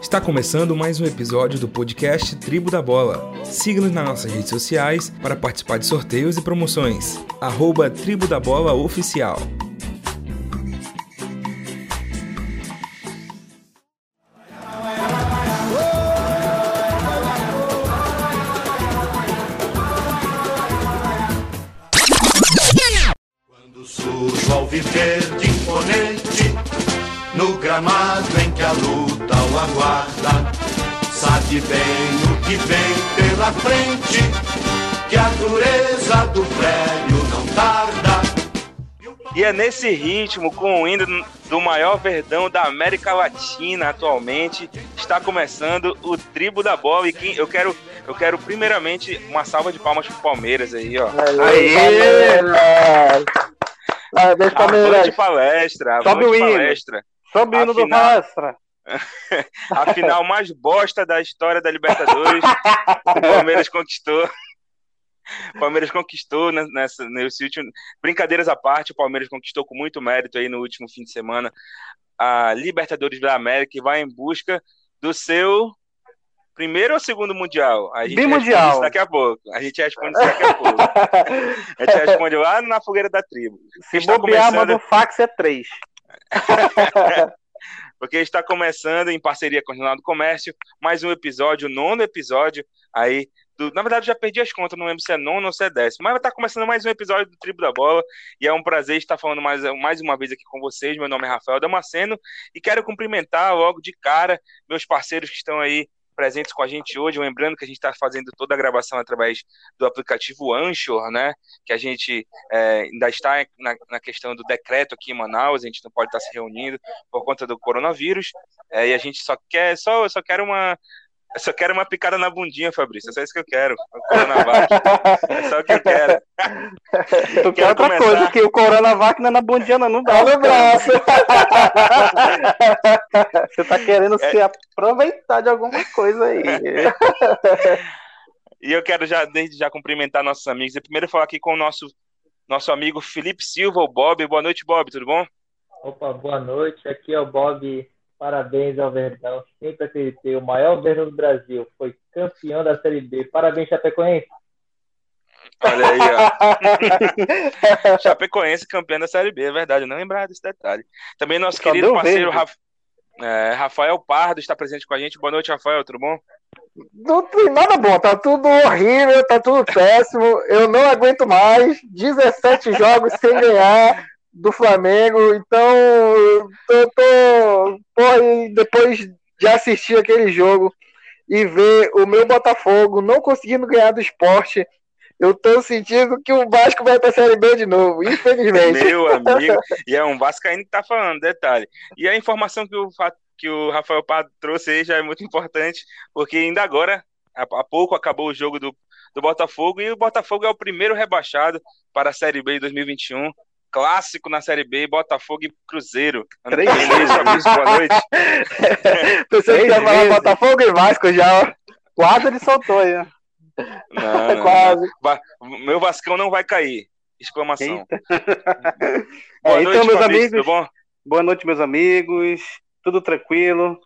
Está começando mais um episódio do podcast Tribo da Bola. Siga-nos nas nossas redes sociais para participar de sorteios e promoções. Arroba Tribo da Bola Oficial. É nesse ritmo, com o hino do maior verdão da América Latina atualmente, está começando o Tribo da Bola. E quem, eu quero, eu quero primeiramente uma salva de palmas pro Palmeiras aí, ó. Aê! Parabéns, Avante Palmeiras. palestra, Sobe avante o hino. palestra. Sobe o hino do palestra. A final mais bosta da história da Libertadores. o Palmeiras conquistou. O Palmeiras conquistou né, nessa, nesse último. Brincadeiras à parte, o Palmeiras conquistou com muito mérito aí no último fim de semana a Libertadores da América e vai em busca do seu primeiro ou segundo mundial. A gente Bimundial. isso daqui a pouco. A gente responde isso daqui a pouco. A gente responde lá na fogueira da tribo. Se Está bobear, começando- manda o fax é 3. porque está começando em parceria com o Jornal do Comércio, mais um episódio, o nono episódio aí. Do, na verdade, já perdi as contas, não lembro se é nono ou se é décimo, mas está começando mais um episódio do Tribo da Bola e é um prazer estar falando mais, mais uma vez aqui com vocês. Meu nome é Rafael Damasceno e quero cumprimentar logo de cara meus parceiros que estão aí presentes com a gente hoje. Lembrando que a gente está fazendo toda a gravação através do aplicativo Anchor, né? Que a gente é, ainda está na, na questão do decreto aqui em Manaus, a gente não pode estar se reunindo por conta do coronavírus. É, e a gente só quer, só, só quero uma. Eu só quero uma picada na bundinha, Fabrício. É só isso que eu quero. O Coronavac. É só o que eu quero. Tu quer Quero outra começar. coisa, que o Coronavac não é na bundinha, não, não dá. Olha o braço. Você tá querendo É. se aproveitar de alguma coisa aí. E eu quero já, desde já, cumprimentar nossos amigos. E primeiro falar aqui com o nosso, nosso amigo Felipe Silva, o Bob. Boa noite, Bob. Tudo bom? Opa, boa noite. Aqui é o Bob. Parabéns ao Verdão. Sempre acreditei. O maior Verdão do Brasil. Foi campeão da Série B. Parabéns, Chapecoense. Olha aí, ó. Chapecoense campeão da Série B, é verdade, eu não lembrava desse detalhe. Também nosso Só querido parceiro. Raf- é, Rafael Pardo está presente com a gente. Boa noite, Rafael, tudo bom? Não tem nada bom, tá tudo horrível, tá tudo péssimo. Eu não aguento mais. 17 jogos sem ganhar do Flamengo. Então, eu tô, depois de assistir aquele jogo e ver o meu Botafogo não conseguindo ganhar do esporte, eu tô sentindo que o Vasco vai pra Série B de novo, infelizmente. Meu amigo, e é um Vascaíno que tá falando, detalhe. E a informação que o, que o Rafael Pardo trouxe aí já é muito importante, porque ainda agora, há, há pouco acabou o jogo do, do Botafogo, e o Botafogo é o primeiro rebaixado para a Série B de 2021. Clássico na Série B, Botafogo e Cruzeiro. Três Fabrício, boa noite. Pensei que Três ia falar vezes. Botafogo e Vasco já, ó. Quase ele soltou aí. ó. Não, não, não. Quase. Va- Meu Vascão não vai cair. Exclamação. É, Boa então, noite, meus Fabrício, amigos, tudo bom? Boa noite, meus amigos. Tudo tranquilo.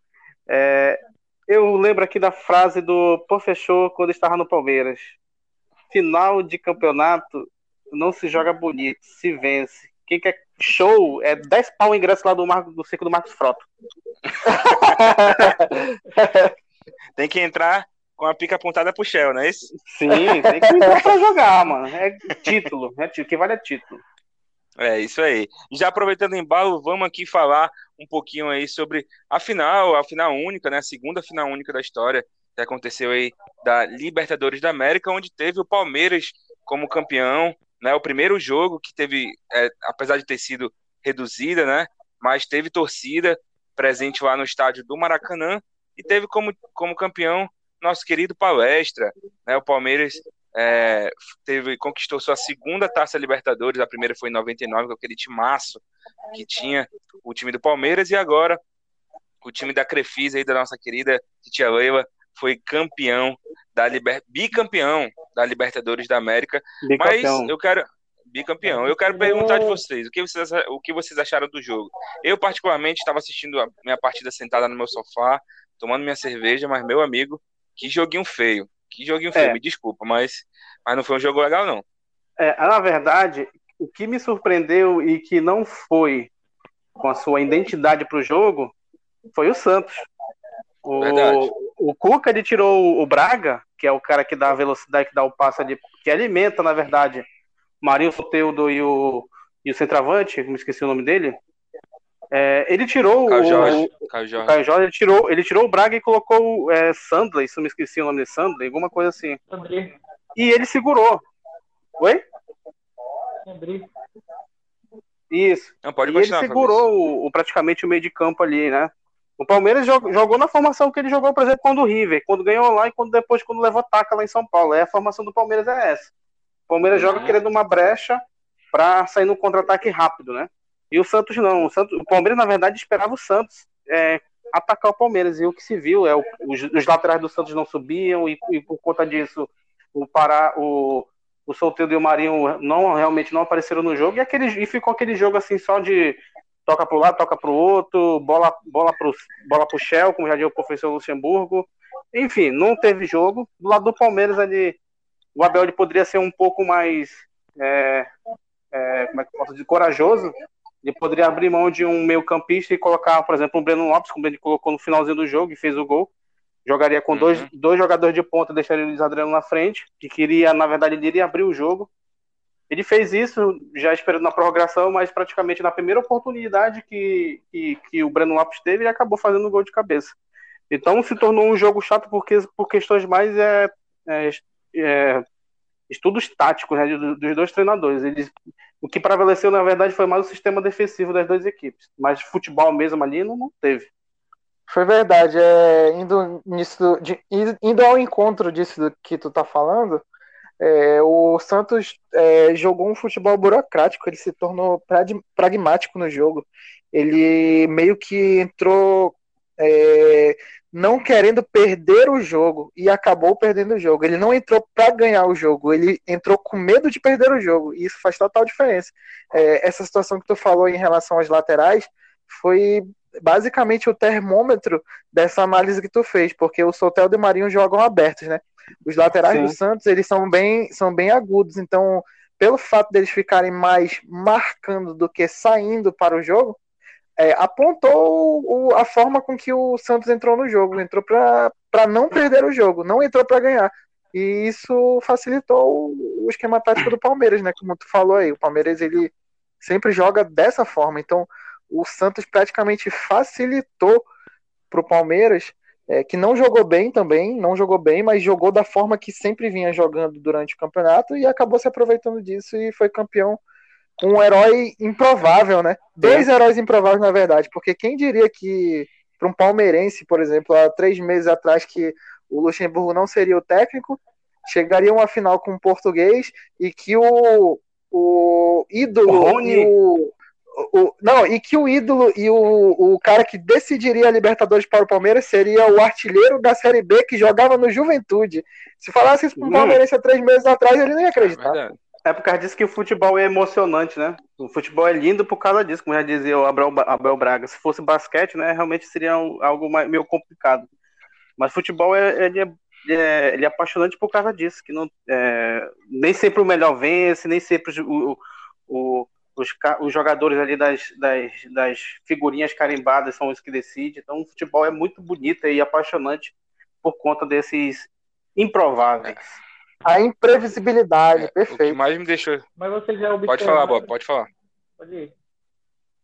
É, eu lembro aqui da frase do Professor quando estava no Palmeiras. Final de campeonato não se joga bonito, se vence. Quem quer show é 10 pau o ingresso lá do, Marco, do circo do Marcos Frota. Tem que entrar com a pica apontada pro Shell, não é isso? Sim, tem que entrar pra jogar, mano. É título. É título. O que vale é título. É, isso aí. Já aproveitando o embalo, vamos aqui falar um pouquinho aí sobre a final, a final única, né? A segunda final única da história que aconteceu aí da Libertadores da América, onde teve o Palmeiras como campeão, né? O primeiro jogo que teve, é, apesar de ter sido reduzida, né? Mas teve torcida presente lá no estádio do Maracanã e teve como, como campeão nosso querido Palestra, né? O Palmeiras é, teve, conquistou sua segunda taça Libertadores, a primeira foi em 99, com aquele timaço que tinha o time do Palmeiras, e agora o time da Crefisa aí, da nossa querida Titia Leila, foi campeão da Liber... bicampeão da Libertadores da América. Mas Bicampeão. eu quero Bicampeão. Eu quero perguntar de vocês, o que vocês, o que vocês acharam do jogo? Eu, particularmente, estava assistindo a minha partida sentada no meu sofá, tomando minha cerveja, mas, meu amigo, que joguinho feio. Que joguinho feio, É. me desculpa, mas, mas não foi um jogo legal, não. É, na verdade, o que me surpreendeu e que não foi com a sua identidade para o jogo foi o Santos. O, Verdade. O Cuca ele tirou o Braga, que é o cara que dá a velocidade, que dá o passe ali, que alimenta, na verdade, o Marinho Soteudo e o, e o centroavante, me esqueci o nome dele. É, ele tirou Caio o, Jorge. Caio o Jorge. Caio Jorge, ele tirou, ele tirou o Braga e colocou é, Sandler, isso eu me esqueci o nome de Sandler, alguma coisa assim. André, E ele segurou. Oi? André. Isso. Não, pode e ele segurou o, o- praticamente o meio de campo ali, né? O Palmeiras jog- jogou na formação que ele jogou, por exemplo, quando o River, quando ganhou lá e quando depois quando levou taca lá em São Paulo. É a formação do Palmeiras é essa. O Palmeiras joga Uhum. querendo uma brecha para sair no contra-ataque rápido, né? E o Santos não. O, Santos, o Palmeiras, na verdade, esperava o Santos é, atacar o Palmeiras. E o que se viu é o- os, os laterais do Santos não subiam e, e por conta disso o Pará, o, o Solteiro e o Marinho não realmente não apareceram no jogo e, aquele, e ficou aquele jogo assim só de toca para o lado, toca para o outro, bola bola pro, bola pro Shell, como já disse o professor Luxemburgo. Enfim, não teve jogo. Do lado do Palmeiras ali, o Abel ele poderia ser um pouco mais é, é, como é que eu posso dizer, corajoso. Ele poderia abrir mão de um meio campista e colocar, por exemplo, o Breno Lopes, como ele colocou no finalzinho do jogo e fez o gol. Jogaria com Uhum. dois, dois jogadores de ponta, deixaria o Luiz Adriano na frente, que queria, na verdade, ele iria abrir o jogo. Ele fez isso já esperando na prorrogação, mas praticamente na primeira oportunidade que, que, que o Breno Lopes teve, ele acabou fazendo o gol de cabeça. Então se tornou um jogo chato porque, por questões mais é, é, é, estudos táticos né, do- dos dois treinadores. Eles, o que prevaleceu, na verdade, foi mais o sistema defensivo das duas equipes. Mas futebol mesmo ali não, não teve. Foi verdade. É, indo, nisso, de- indo ao encontro disso que tu tá falando, é, o Santos é, jogou um futebol burocrático, ele se tornou prag- pragmático no jogo. Ele meio que entrou é, não querendo perder o jogo e acabou perdendo o jogo. Ele não entrou para ganhar o jogo, ele entrou com medo de perder o jogo. E isso faz total diferença. É, essa situação que tu falou em relação às laterais foi basicamente o termômetro dessa análise que tu fez, porque o Soteldo e o Marinho jogam abertos, né? Os laterais Sim. do Santos, eles são bem, são bem agudos, então, pelo fato deles ficarem mais marcando do que saindo para o jogo, é, apontou o- a forma com que o Santos entrou no jogo. Entrou para não perder o jogo, não entrou para ganhar. E isso facilitou o, esquema tático do Palmeiras, né? Como tu falou aí, o Palmeiras ele sempre joga dessa forma. Então, o Santos praticamente facilitou para o Palmeiras, é, que não jogou bem também, não jogou bem, mas jogou da forma que sempre vinha jogando durante o campeonato e acabou se aproveitando disso e foi campeão. Um herói improvável, né? Dois heróis improváveis, na verdade, porque quem diria que para um palmeirense, por exemplo, há três meses atrás, que o Luxemburgo não seria o técnico, chegaria uma final com o português e que o, o ídolo Rony. e o, o- não, e que o ídolo e o, o cara que decidiria a Libertadores para o Palmeiras seria o artilheiro da Série B que jogava no Juventude. Se falasse isso para Hum. palmeirense há três meses atrás, ele não ia acreditar. Verdade. É por causa disso que o futebol é emocionante, né? O futebol é lindo por causa disso, como já dizia o Abel, Abel Braga. Se fosse basquete, né, realmente seria um- algo mais, meio complicado. Mas futebol é, ele é, é- ele é apaixonante por causa disso, que não, é, nem sempre o melhor vence, nem sempre o- o- os, os jogadores ali das, das, das figurinhas carimbadas são os que decidem. Então o futebol é muito bonito e apaixonante por conta desses improváveis. A imprevisibilidade, É, O que perfeito. mais me deixou. Mas vocês já observaram. Pode falar, Bob, pode falar. Pode ir.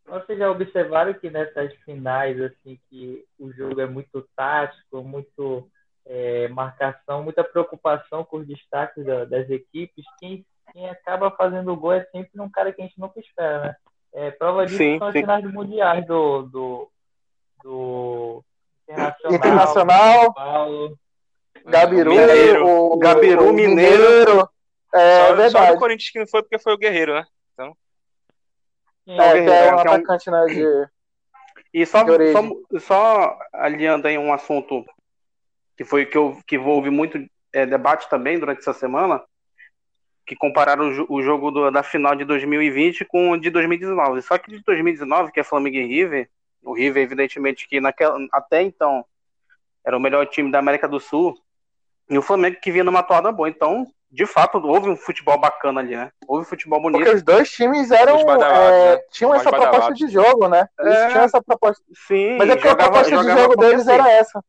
Vocês já observaram que nessas finais, assim, que o jogo é muito tático, muito é, marcação, muita preocupação com os destaques da- das equipes, quem, quem acaba fazendo o gol é sempre um cara que a gente nunca espera, né? É, prova disso Sim, são as sim. finais do mundiais do, do, do Internacional, Internacional. São Paulo. Gabiru, Mineiro. o, Gabiru, o Mineiro. É só, só verdade. do Corinthians que não foi porque foi o Guerreiro, né? Quem É, é? que é um é um- atacante né, de, E só, só, só alinhando aí um assunto que foi que, eu, que houve muito é, debate também durante essa semana, que compararam o, o jogo do, da final de 2020 com o de 2019. Só que de 2019, que é Flamengo e River, o River, evidentemente, que naquela, até então era o melhor time da América do Sul, e o Flamengo que vinha numa toada boa. Então, de fato, houve um futebol bacana ali, né? Houve um futebol bonito. Porque os dois times eram. É, né? tinham essa proposta de jogo, né? Eles é, tinham essa proposta. Sim, mas é porque jogava, a proposta de jogo deles assim. era essa.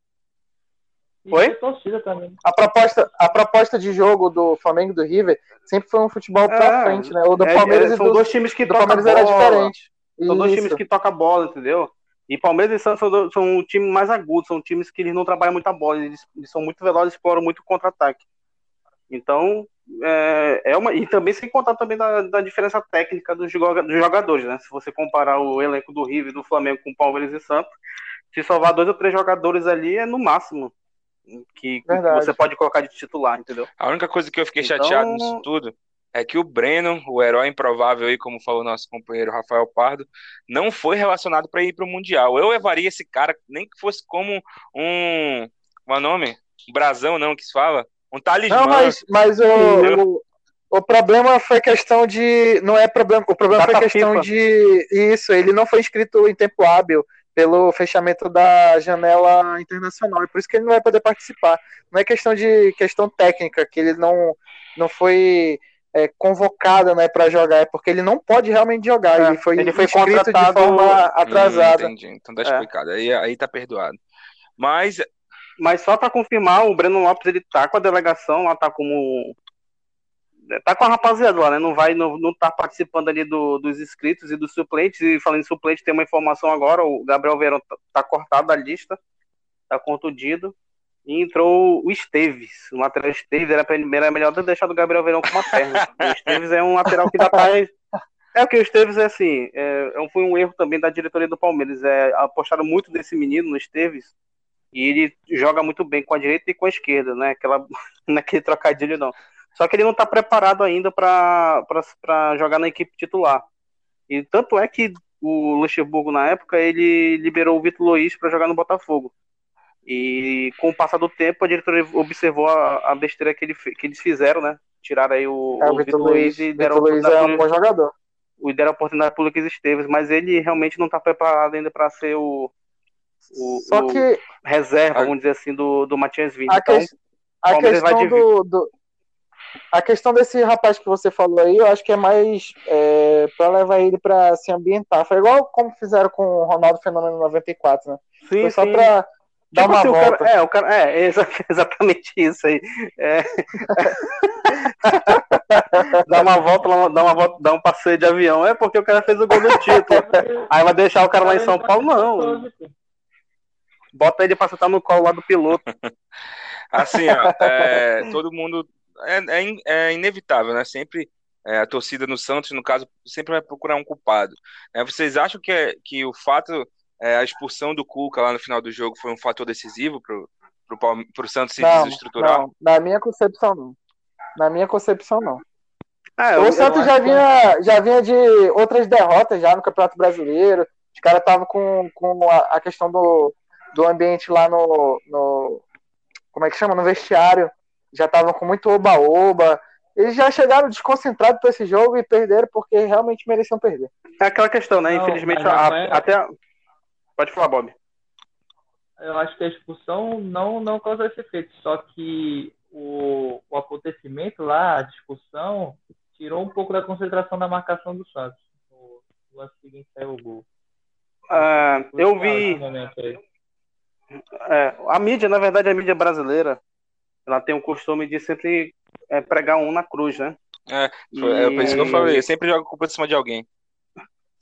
Oi? Também. A proposta, a proposta de jogo do Flamengo e do River sempre foi um futebol pra é, frente, né? O do é, Palmeiras é, são do, dois times que do Palmeiras bola, era diferente. São Isso. dois times que tocam bola, entendeu? E Palmeiras e Santos são, são um time mais agudo, são times que eles não trabalham muita bola, eles, eles são muito velozes, exploram muito contra-ataque. Então, é, é uma. E também sem contar também da, da diferença técnica dos, dos jogadores, né? Se você comparar o elenco do River e do Flamengo com Palmeiras e Santos, se salvar dois ou três jogadores ali é no máximo que, que você pode colocar de titular, entendeu? A única coisa que eu fiquei então... chateado nisso tudo é que o Breno, o herói improvável aí, como falou nosso companheiro Rafael Pardo, não foi relacionado para ir para o Mundial. Eu levaria esse cara, nem que fosse como um. Qual é o nome? Um brasão, não, que se fala? Um talismã. Não, mas, mas o, o, o, problema foi questão de. Não é problema. O problema Data foi questão FIFA. de. Isso, ele não foi inscrito em tempo hábil pelo fechamento da janela internacional. E por isso que ele não vai poder participar. Não é questão de questão técnica, que ele não, não foi é, convocado né, para jogar, é porque ele não pode realmente jogar. É, ele foi, ele foi contratado de forma atrasada. Hum, entendi, então tá é. explicado. Aí, aí tá perdoado. Mas mas só para confirmar, o Breno Lopes ele tá com a delegação, lá tá como tá com a rapaziada lá, né? Não vai, não, não tá participando ali do, dos inscritos e dos suplentes. E falando em suplente, tem uma informação agora: o Gabriel Verão tá, tá cortado da lista, tá contundido. E entrou o Esteves. O lateral Esteves era, era melhor ter deixado o Gabriel Verão com uma perna. o Esteves é um lateral que dá pra. É o que o Esteves é assim. É, é foi um erro também da diretoria do Palmeiras. É, apostaram muito nesse menino, no Esteves e ele joga muito bem com a direita e com a esquerda, né? Aquela, naquele trocadilho não. Só que ele não está preparado ainda para jogar na equipe titular. E tanto é que o Luxemburgo, na época, ele liberou o Vitor Luiz para jogar no Botafogo. E com o passar do tempo, a diretoria observou a, a besteira que, ele, que eles fizeram, né? Tiraram aí o, é, o, Vitor Luiz, e deram Vitor Luiz é um bom jogador. E deram a oportunidade para o Lucas Esteves, mas ele realmente não está preparado ainda para ser o, o, Só que reserva, vamos dizer assim, do, do Matias Vini. A, então, que, a questão do, do, a questão desse rapaz que você falou aí, eu acho que é mais é, para levar ele para se ambientar. Foi igual como fizeram com o Ronaldo Fenômeno 94, né? Sim, Foi só para dar tipo uma assim, volta. O cara, é, o cara, é, exatamente isso aí. É. dá uma volta, dá uma volta, dá um passeio de avião. É porque o cara fez o gol do título. Aí vai deixar o cara lá em São Paulo, não. Bota ele pra sentar no colo lá do piloto. assim, ó, é, todo mundo. É, é, é, inevitável, né? Sempre é, a torcida no Santos, no caso, sempre vai procurar um culpado. É, vocês acham que, é, que o fato, é, a expulsão do Cuca lá no final do jogo foi um fator decisivo pro, pro, pro Santos se não, desestruturar? Não, na minha concepção, não. Na minha concepção, não. Ah, o Santos já vinha, já vinha de outras derrotas já no Campeonato Brasileiro. Os caras estavam com, com a, a questão do, do ambiente lá no, no como é que chama? No vestiário. Já estavam com muito oba-oba. Eles já chegaram desconcentrados para esse jogo e perderam porque realmente mereciam perder. É aquela questão, né? Não, Infelizmente, a, é... até. Pode falar, Bob. Eu acho que a expulsão não, não causou esse efeito, só que o, o acontecimento lá, a discussão, tirou um pouco da concentração da marcação do Santos. O lance seguinte saiu o gol. Uh, eu vi. É, a mídia, na verdade, a mídia brasileira, ela tem o costume de sempre é, pregar um na cruz, né? É, e... é isso que eu falei, sempre joga culpa em cima de alguém.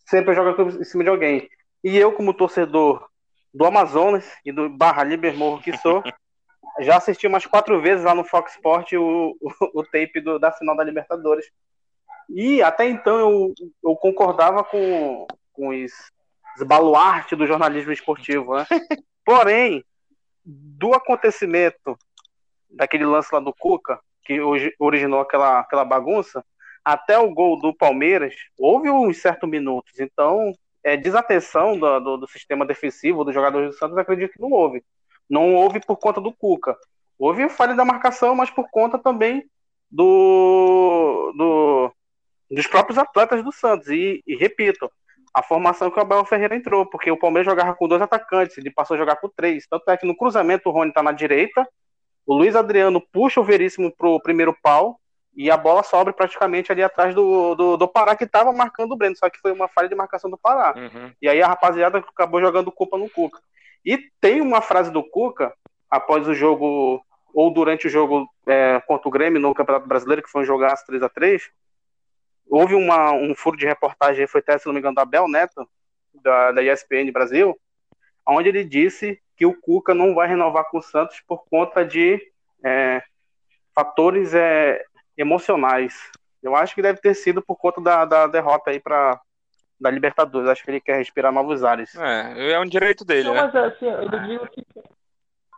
Sempre joga culpa em cima de alguém. E eu, como torcedor do Amazonas e do Barra Libermorro que sou, já assisti umas quatro vezes lá no Fox Sport o, o, o tape do, da final da Libertadores. E até então eu, eu concordava com, com os, os baluartes do jornalismo esportivo, né? Porém, do acontecimento daquele lance lá do Cuca, que originou aquela, aquela bagunça, até o gol do Palmeiras, houve uns certos minutos. Então, é, desatenção do, do, do, sistema defensivo dos jogadores do Santos, acredito que não houve. Não houve por conta do Cuca. Houve falha da marcação, mas por conta também do, do dos próprios atletas do Santos. E, e, repito, a formação que o Abel Ferreira entrou, porque o Palmeiras jogava com dois atacantes, ele passou a jogar com três. Tanto é que no cruzamento o Rony está na direita, o Luiz Adriano puxa o Veríssimo pro primeiro pau e a bola sobra praticamente ali atrás do, do, do Pará, que estava marcando o Breno, só que foi uma falha de marcação do Pará. Uhum. E aí a rapaziada acabou jogando culpa no Cuca. E tem uma frase do Cuca, após o jogo, ou durante o jogo é, contra o Grêmio no Campeonato Brasileiro, que foi um jogaço 3 a 3 Houve uma, um furo de reportagem, foi até, se não me engano, da Bel Neto, da, da ESPN Brasil, onde ele disse que o Cuca não vai renovar com o Santos por conta de é, fatores é, emocionais. Eu acho que deve ter sido por conta da, da derrota aí para da Libertadores. Acho que ele quer respirar novos ares. É, é um direito dele, não, né? Mas assim, eu não digo que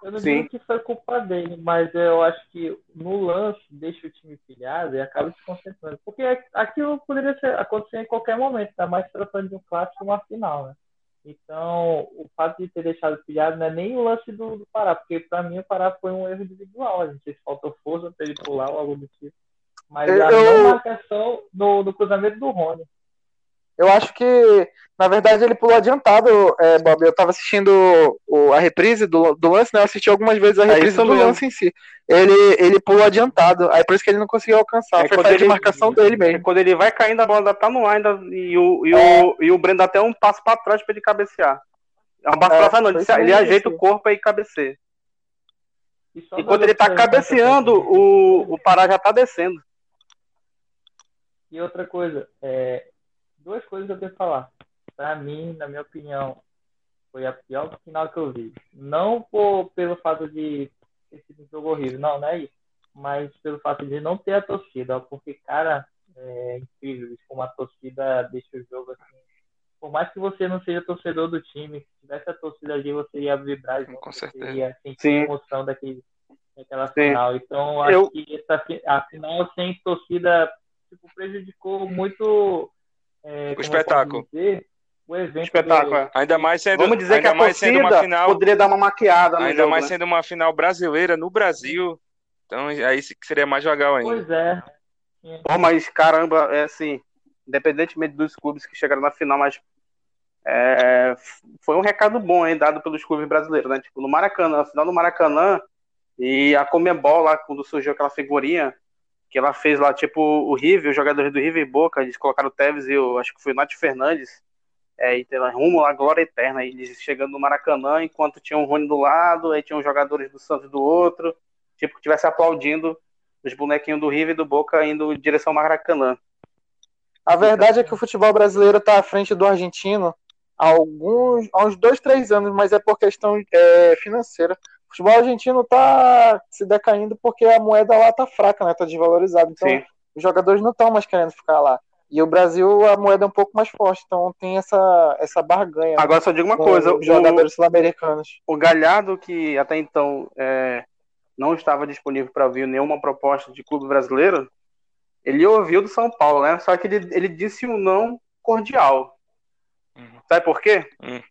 eu não Sim. digo que foi culpa dele, mas eu acho que no lance deixa o time pilhado e acaba se concentrando. Porque aquilo poderia ser, acontecer em qualquer momento, tá mais tratando de um clássico uma final, né? Então, o fato de ter deixado pilhado não é nem o lance do, do Pará, porque para mim o Pará foi um erro individual. A gente se faltou força para ele pular ou algo do tipo. Mas eu... a não marcação no, no cruzamento do Rony. Eu acho que, na verdade, ele pulou adiantado, é, Bob. Eu tava assistindo o, a reprise do, do lance, né? Eu assisti algumas vezes a é reprise é do mesmo. lance em si. Ele, ele pulou adiantado, aí por isso que ele não conseguiu alcançar. É Foi falha de marcação dele mesmo. Quando ele vai caindo, a bola ainda tá no ar ainda, e, o, e, é. o, e o Breno dá até um passo pra trás pra ele cabecear. É um passo é, pra trás, não. Ele, ele ajeita o corpo e cabeceia. E, e quando ele tá cabeceando, o, o Pará já tá descendo. E outra coisa, é, duas coisas eu tenho que falar. Para mim, na minha opinião, foi a pior final que eu vi. Não por, pelo fato de ter sido um jogo horrível, não, não é isso. Mas pelo fato de não ter a torcida, porque, cara, é incrível como a torcida deixa o jogo assim. Por mais que você não seja torcedor do time, se tivesse a torcida ali, você ia vibrar junto, Com certeza. ia sentir Sim. a emoção daquele, daquela Sim. final. Então, acho eu... que essa, a final sem torcida tipo, prejudicou muito é, o espetáculo. Dizer, o evento espetáculo. Do... Ainda mais sendo, Vamos dizer que a mais sendo uma final, poderia dar uma maquiada. ainda jogo, mais né? sendo uma final brasileira no Brasil. Então aí seria mais legal ainda. Pois é. Pô, mas caramba, é assim, independentemente dos clubes que chegaram na final, mas é, foi um recado bom hein, dado pelos clubes brasileiros, né? Tipo, no Maracanã, no final do Maracanã, e a Comebol lá, quando surgiu aquela figurinha, que ela fez lá, tipo, o River, os jogadores do River e Boca, eles colocaram o Tevez e o, acho que foi o Nath Fernandes, é, e rumo à glória eterna, eles chegando no Maracanã, enquanto tinha o Rony do lado, aí tinha os jogadores do Santos do outro, tipo, que estivesse aplaudindo os bonequinhos do River e do Boca indo em direção ao Maracanã. A verdade é que o futebol brasileiro está à frente do argentino há, alguns, há uns dois, três anos, mas é por questão é, financeira futebol argentino tá se decaindo porque a moeda lá tá fraca, né? Tá desvalorizada. Então, Sim. os jogadores não estão mais querendo ficar lá. E o Brasil, a moeda é um pouco mais forte, então tem essa, essa barganha. Agora só digo uma coisa: os jogadores sul-americanos. O Galhardo, que até então é, não estava disponível para ouvir nenhuma proposta de clube brasileiro, ele ouviu do São Paulo, né? Só que ele, ele disse um não cordial. Uhum. Sabe por quê? Uhum.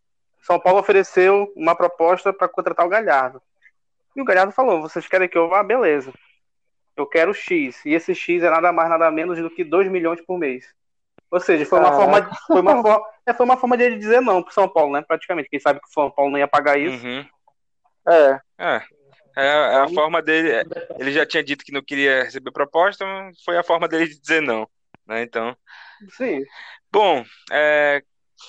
São Paulo ofereceu uma proposta para contratar o Galhardo. E o Galhardo falou: vocês querem que eu vá? Beleza. Eu quero X. E esse X é nada mais, nada menos do que 2 milhões por mês. Ou seja, foi uma, forma, de, foi, uma forma, é, foi uma forma de ele dizer não pro São Paulo, né? Praticamente. Quem sabe que o São Paulo não ia pagar isso. Uhum. É. É. É, é a forma dele. Ele já tinha dito que não queria receber proposta, foi a forma dele de dizer não. Né? Então. Sim. Bom, é,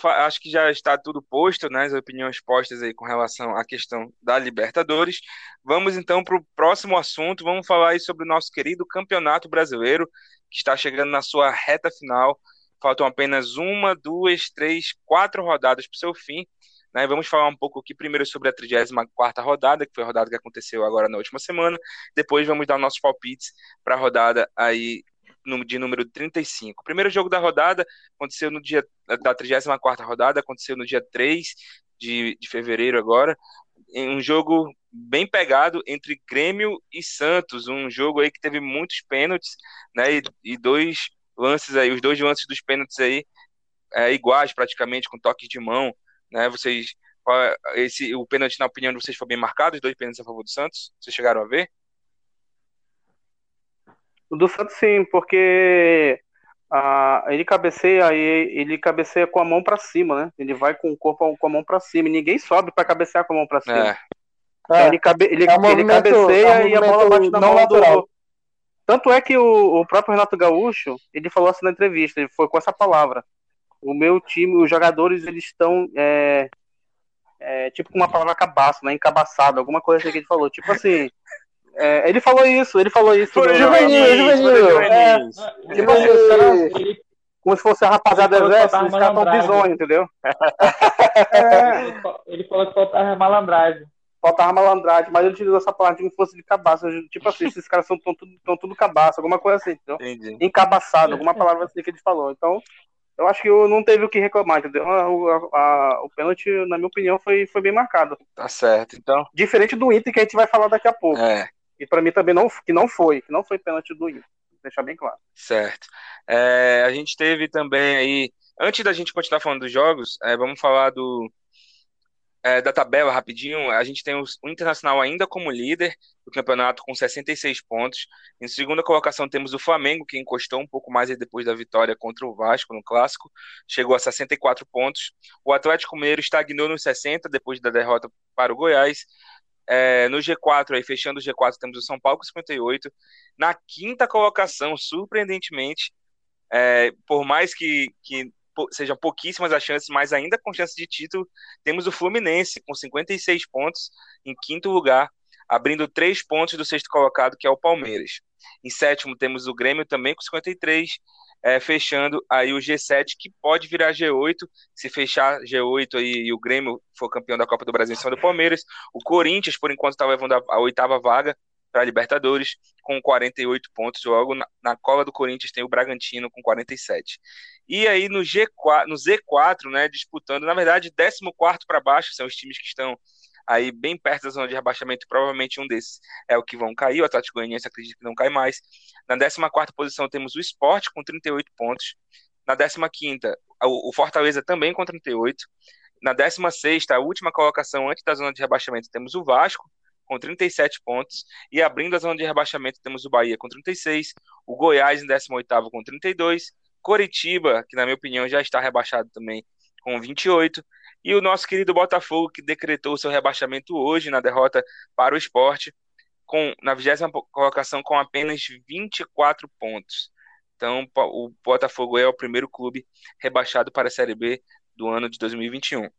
acho que já está tudo posto, né, as opiniões postas aí com relação à questão da Libertadores. Vamos então para o próximo assunto, vamos falar aí sobre o nosso querido Campeonato Brasileiro, que está chegando na sua reta final. Faltam apenas uma, duas, três, quatro rodadas para o seu fim. Né? Vamos falar um pouco aqui primeiro sobre a 34 rodada, que foi a rodada que aconteceu agora na última semana. Depois vamos dar nossos palpites para a rodada aí de número 35. O primeiro jogo da rodada aconteceu no dia da 34 rodada, aconteceu no dia 3 de, de fevereiro agora, em um jogo bem pegado entre Grêmio e Santos, um jogo aí que teve muitos pênaltis, né, e, e dois lances aí, os dois lances dos pênaltis aí é, iguais praticamente, com toque de mão, né, vocês esse, o pênalti, na opinião de vocês, foi bem marcado, os dois pênaltis a favor do Santos? Vocês chegaram a ver? O do Santos sim, porque ah, ele cabeceia e ele cabeceia com a mão para cima, né? Ele vai com o corpo com a mão para cima. E ninguém sobe para cabecear com a mão para cima. É. É, ele, cabe, ele, é um ele cabeceia é um e a bola bate na mão natural. do. Tanto é que o, o próprio Renato Gaúcho, ele falou assim na entrevista, ele foi com essa palavra. O meu time, os jogadores, eles estão é, é, tipo com uma palavra cabaço, né? Encabaçado, alguma coisa assim que ele falou. Tipo assim. É, ele falou isso, ele falou isso. No- juvenil, juvenil, é. Tipo assim, como se fosse a rapaziada do exército, os caras tão malandragem. bizonhos, entendeu? ele falou que faltava malandragem. faltava malandragem, mas ele utilizou essa palavra como se fosse de cabaço. Tipo assim, esses caras são tão tudo, tão tudo cabaço, alguma coisa assim, entendeu? Entendi. Encabaçado, alguma palavra assim que ele falou. Então, eu acho que eu não teve o que reclamar, entendeu? A- a- a- o pênalti, na minha opinião, foi, foi bem marcado. Tá certo. Então, Diferente do Inter, que a gente vai falar daqui a pouco. é, E pra mim também não, que não foi, que não foi pênalti do Inter. Deixar bem claro. certo. É, a gente teve também aí, antes da gente continuar falando dos jogos, é, vamos falar do é, da tabela rapidinho. A gente tem o Internacional ainda como líder do campeonato com 66 pontos. Em segunda colocação temos o Flamengo, que encostou um pouco mais depois da vitória contra o Vasco no clássico, chegou a 64 pontos. O Atlético Mineiro estagnou nos 60 depois da derrota para o Goiás. É, no G4, aí, fechando o G4, temos o São Paulo com 58. Na quinta colocação, surpreendentemente, é, por mais que, que sejam pouquíssimas as chances, mas ainda com chance de título, temos o Fluminense com 56 pontos em quinto lugar, abrindo três pontos do sexto colocado, que é o Palmeiras. Em sétimo, temos o Grêmio também com 53, é, fechando aí o G7, que pode virar G8, se fechar G8 aí e o Grêmio for campeão da Copa do Brasil em cima do Palmeiras. O Corinthians, por enquanto, está levando a, a oitava vaga para a Libertadores, com 48 pontos. Logo na, na cola do Corinthians tem o Bragantino com 47. E aí no G4, no Z4, né, disputando, na verdade, 14 para baixo, são os times que estão aí bem perto da zona de rebaixamento, provavelmente um desses é o que vão cair, o Atlético Goianiense acredito que não cai mais. Na 14 posição temos o Sport com 38 pontos. Na 15 o Fortaleza também com 38. Na 16 a última colocação antes da zona de rebaixamento, temos o Vasco com 37 pontos. E abrindo a zona de rebaixamento, temos o Bahia com 36, o Goiás em 18 com 32, Coritiba, que na minha opinião já está rebaixado também, com 28, e o nosso querido Botafogo, que decretou seu rebaixamento hoje na derrota para o esporte, com, na 20 colocação com apenas 24 pontos. Então, o Botafogo é o primeiro clube rebaixado para a Série B do ano de 2021.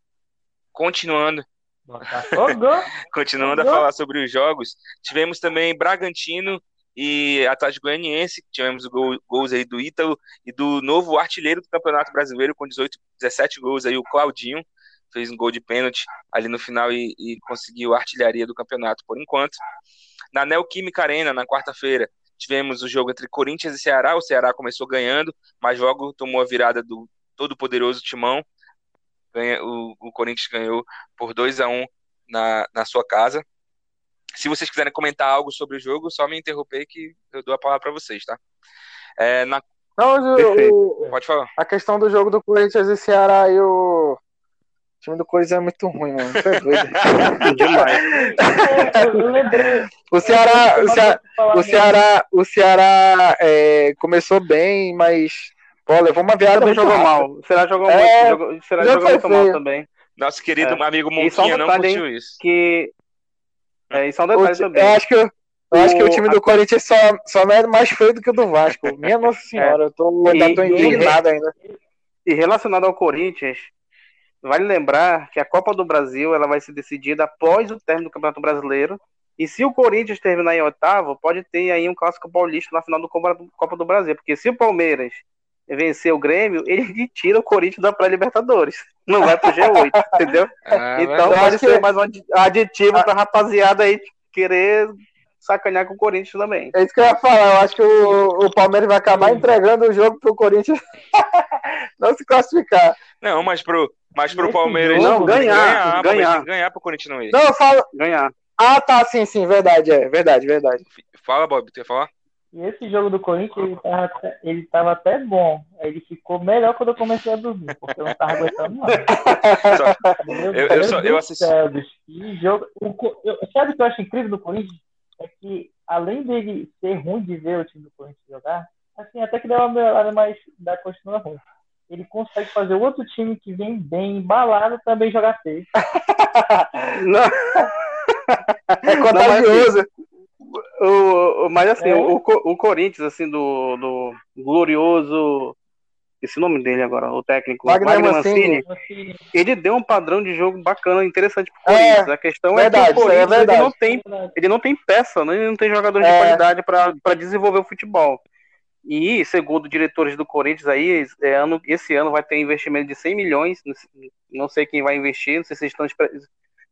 Continuando, Botafogo. continuando a falar sobre os jogos, tivemos também Bragantino e Atlético Goianiense, tivemos gol, gols aí do Ítalo e do novo artilheiro do Campeonato Brasileiro com 18, 17 gols aí, o Claudinho, fez um gol de pênalti ali no final e, e conseguiu a artilharia do campeonato por enquanto. Na Neoquímica Arena, na quarta-feira, tivemos o jogo entre Corinthians e Ceará, o Ceará começou ganhando, mas logo tomou a virada do todo-poderoso Timão, Ganha, o, o Corinthians ganhou por 2 a 1 na, na sua casa. Se vocês quiserem comentar algo sobre o jogo, só me interromper que eu dou a palavra para vocês, tá? É, na... Não, o- Pode falar. a questão do jogo do Corinthians e Ceará e o. O time do Corinthians é muito ruim, mano. Você é doido. Demais. O Ceará, o Ceará, o. Ceará, o Ceará é, começou bem, mas pô, levou uma Também muito jogou rápida. mal. Será jogou É, muito. Jogou, o jogo jogou muito mal também. Nosso querido É. amigo E só um Monquinha não curtiu isso. Que. É, isso é um O detalhe ti- também. eu acho que, eu acho que o O- time do Corinthians só, só não é mais feio do que o do Vasco. Minha Nossa Senhora, eu tô, ainda tô É. E- indignado ainda. E relacionado ao Corinthians, vale lembrar que a Copa do Brasil ela vai ser decidida após o término do Campeonato Brasileiro. E se o Corinthians terminar em oitavo, pode ter aí um clássico paulista na final do Copa do Brasil. Porque se o Palmeiras vencer o Grêmio, ele tira o Corinthians da pré-Libertadores. Não vai pro G8, entendeu? Ah, Então pode ser que- mais um adi- aditivo pra rapaziada aí querer sacanear com o Corinthians também. É isso que eu ia falar. Eu acho que o, o Palmeiras vai acabar entregando o jogo pro Corinthians não se classificar. Não, mas pro, mas pro Palmeiras jogo, Não, ganhar, ganhar. que ganhar pro Corinthians não ir. Não, eu falo. Ganhar. Ah, tá, sim, sim, verdade, é, verdade, verdade. Fala, Bob, tu ia falar? E esse jogo do Corinthians, ele tava, até- ele tava até bom. Ele ficou melhor quando eu comecei a dormir, porque eu não tava aguentando mais. Só- Meu Eu- eu só- eu assisti- céu, bicho, que jogo. O eu- sabe o que eu acho incrível do Corinthians? É que, além dele ser ruim de ver o time do Corinthians jogar, assim, até que dá uma melhorada, mas da continua ruim. Ele consegue fazer outro time que vem bem embalado também jogar feio. Não. É contagioso. O, o- mas assim, É. o, o Corinthians, assim, do, do glorioso. Esse nome dele agora, o técnico Wagner Wagner, Mancini. Mancini, ele deu um padrão de jogo bacana, interessante pro É, Corinthians. a questão verdade, é que o é Corinthians ele verdade. não tem ele não tem peça, né? ele não tem jogadores É. de qualidade para desenvolver o futebol. E, segundo diretores do Corinthians aí, é, ano, esse ano vai ter investimento de 100 milhões, não sei quem vai investir, não sei se vocês estão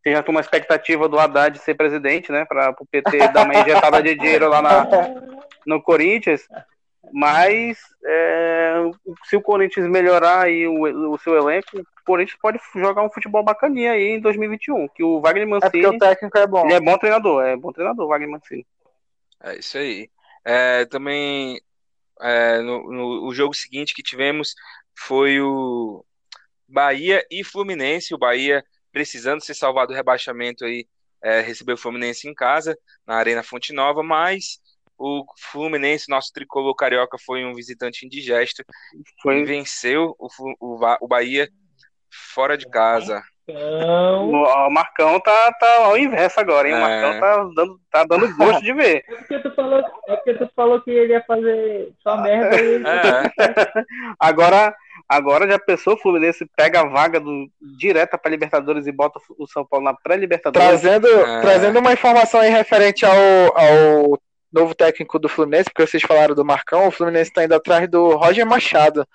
vocês já estão uma expectativa do Haddad ser presidente, né, para o PT dar uma injetada de dinheiro lá na, no Corinthians, mas é, se o Corinthians melhorar aí o, o seu elenco, o Corinthians pode jogar um futebol bacaninha aí em 2021, que o Wagner É porque Mancini, o técnico é bom. ele é bom treinador, é bom treinador, o Wagner Mancini. É isso aí. É, também é, no, no- o jogo seguinte que tivemos foi o Bahia e Fluminense. O Bahia precisando se salvar do rebaixamento aí, é, recebeu o Fluminense em casa, na Arena Fonte Nova, mas o Fluminense, nosso tricolor carioca, foi um visitante indigesto e Foi venceu o, o, o Bahia fora de casa. Então, o, Marcão tá, tá ao inverso agora, hein? O É. Marcão tá dando, tá dando gosto de ver. é porque tu falou, é porque tu falou que ele ia fazer só merda e ele É, Agora, agora já pensou, o Fluminense pega a vaga do, direta para Libertadores e bota o São Paulo na pré-Libertadores. Trazendo, É. trazendo uma informação aí referente ao, ao novo técnico do Fluminense, porque vocês falaram do Marcão, o Fluminense está indo atrás do Roger Machado.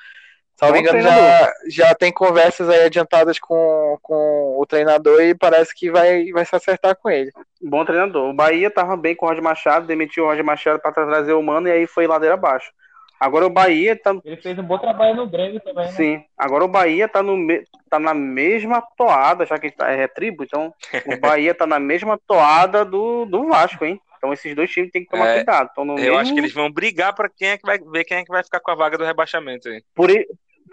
Salvo engano, já, já tem conversas aí adiantadas com, com o treinador e parece que vai, vai se acertar com ele. Bom treinador. O Bahia tava bem com o Roger Machado, demitiu o Roger Machado para trazer o Mano e aí foi ladeira abaixo. Agora o Bahia tá. Ele fez um bom trabalho no Grêmio também, né? Sim, agora o Bahia tá, no, me- tá na mesma toada, já que tá, é tribo, então o Bahia tá na mesma toada do, do Vasco, hein? Então esses dois times têm que tomar É, cuidado. Tão no eu mesmo, acho que eles vão brigar para quem é que vai ver quem é que vai ficar com a vaga do rebaixamento aí. por,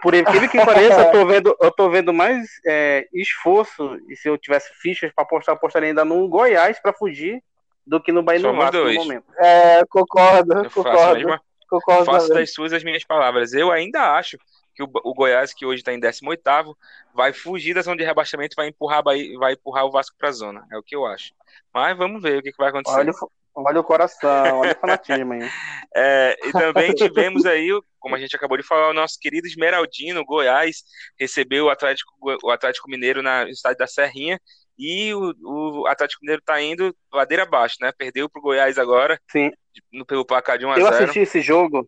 por incrível que pareça, eu tô vendo, eu tô vendo mais é, esforço, e se eu tivesse fichas para apostar, eu apostaria ainda no Goiás para fugir do que no Bahia no Vasco momento. É, concordo, Eu faço, concordo, mesma, concordo faço das suas as minhas palavras. Eu ainda acho que o, o Goiás, que hoje está em 18º, vai fugir da zona de rebaixamento e vai empurrar, vai empurrar o Vasco para a zona. É o que eu acho. Mas vamos ver o que, que vai acontecer. Olha, olha o coração, olha o fanatismo aí. É, e também tivemos aí, o- como a gente acabou de falar, o nosso querido Esmeraldino, Goiás, recebeu o Atlético, o Atlético Mineiro na, no estádio da Serrinha. E o, o Atlético Mineiro tá indo ladeira abaixo, né? Perdeu pro Goiás agora, Sim. no- pelo placar de 1 a Eu 0 assisti esse jogo.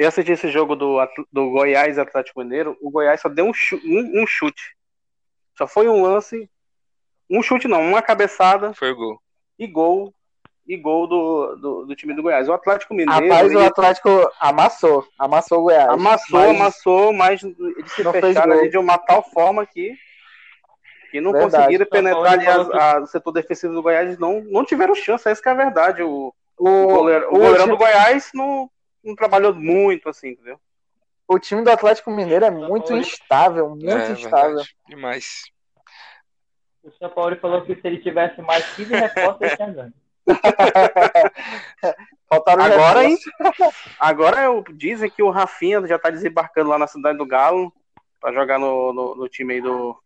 Eu assisti esse jogo do, do Goiás e Atlético Mineiro. O Goiás só deu um, um- um chute. Só foi um lance. Um chute não, uma cabeçada Foi o gol. e gol. E gol do, do, do time do Goiás. O Atlético Mineiro Rapaz, o ele Atlético amassou, amassou o Goiás. amassou, Mas- amassou, mas eles se Não fecharam ali de uma tal forma que, que não Verdade. conseguiram Paulo penetrar ali as- que- a- o setor defensivo do Goiás. Não, não tiveram chance, essa que é a verdade. O, O, o goleiro, o o goleirão time- do Goiás não, não trabalhou muito assim, entendeu? o time do Atlético Mineiro é muito Paulo. instável, muito é, instável. verdade. Demais. O São Paulo falou que se ele tivesse mais 15 respostas, ele tinha ganho. Faltaram Agora, hein? Agora eu, dizem que o Rafinha já tá desembarcando lá na cidade do Galo pra jogar no, no, no time aí do,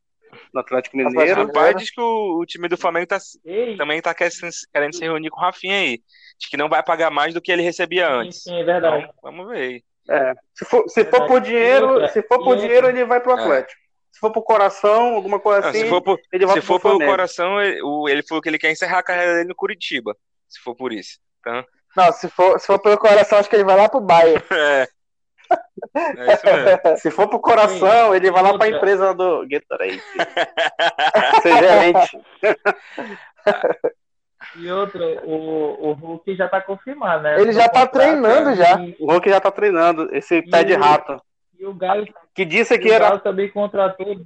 do Atlético Mineiro. Atlético Rapaz, diz que o, o time do Flamengo tá, Ei, também tá querendo, querendo se reunir com o Rafinha aí. Diz que não vai pagar mais do que ele recebia sim, antes. sim, é verdade. Então, vamos ver aí. É, se for, se for por dinheiro, se for por dinheiro, ele vai pro É. Se for por coração, alguma coisa Não, assim, se for, por, ele vai se pro for Flamengo. coração, ele, ele falou que ele quer encerrar a carreira dele no Curitiba. Se for por isso. Então, Não, se for, se for pelo coração, acho que ele vai lá pro Bayern. é. É isso mesmo. Se for pro coração, ele vai lá pra empresa do Gatorade. Ser gerente. E outro, o, o Hulk já tá confirmado, né? Ele já tá treinando e- já. O Hulk já tá treinando, esse E pé de rato. E o Galo, Que disse que o era. Galo também contratou.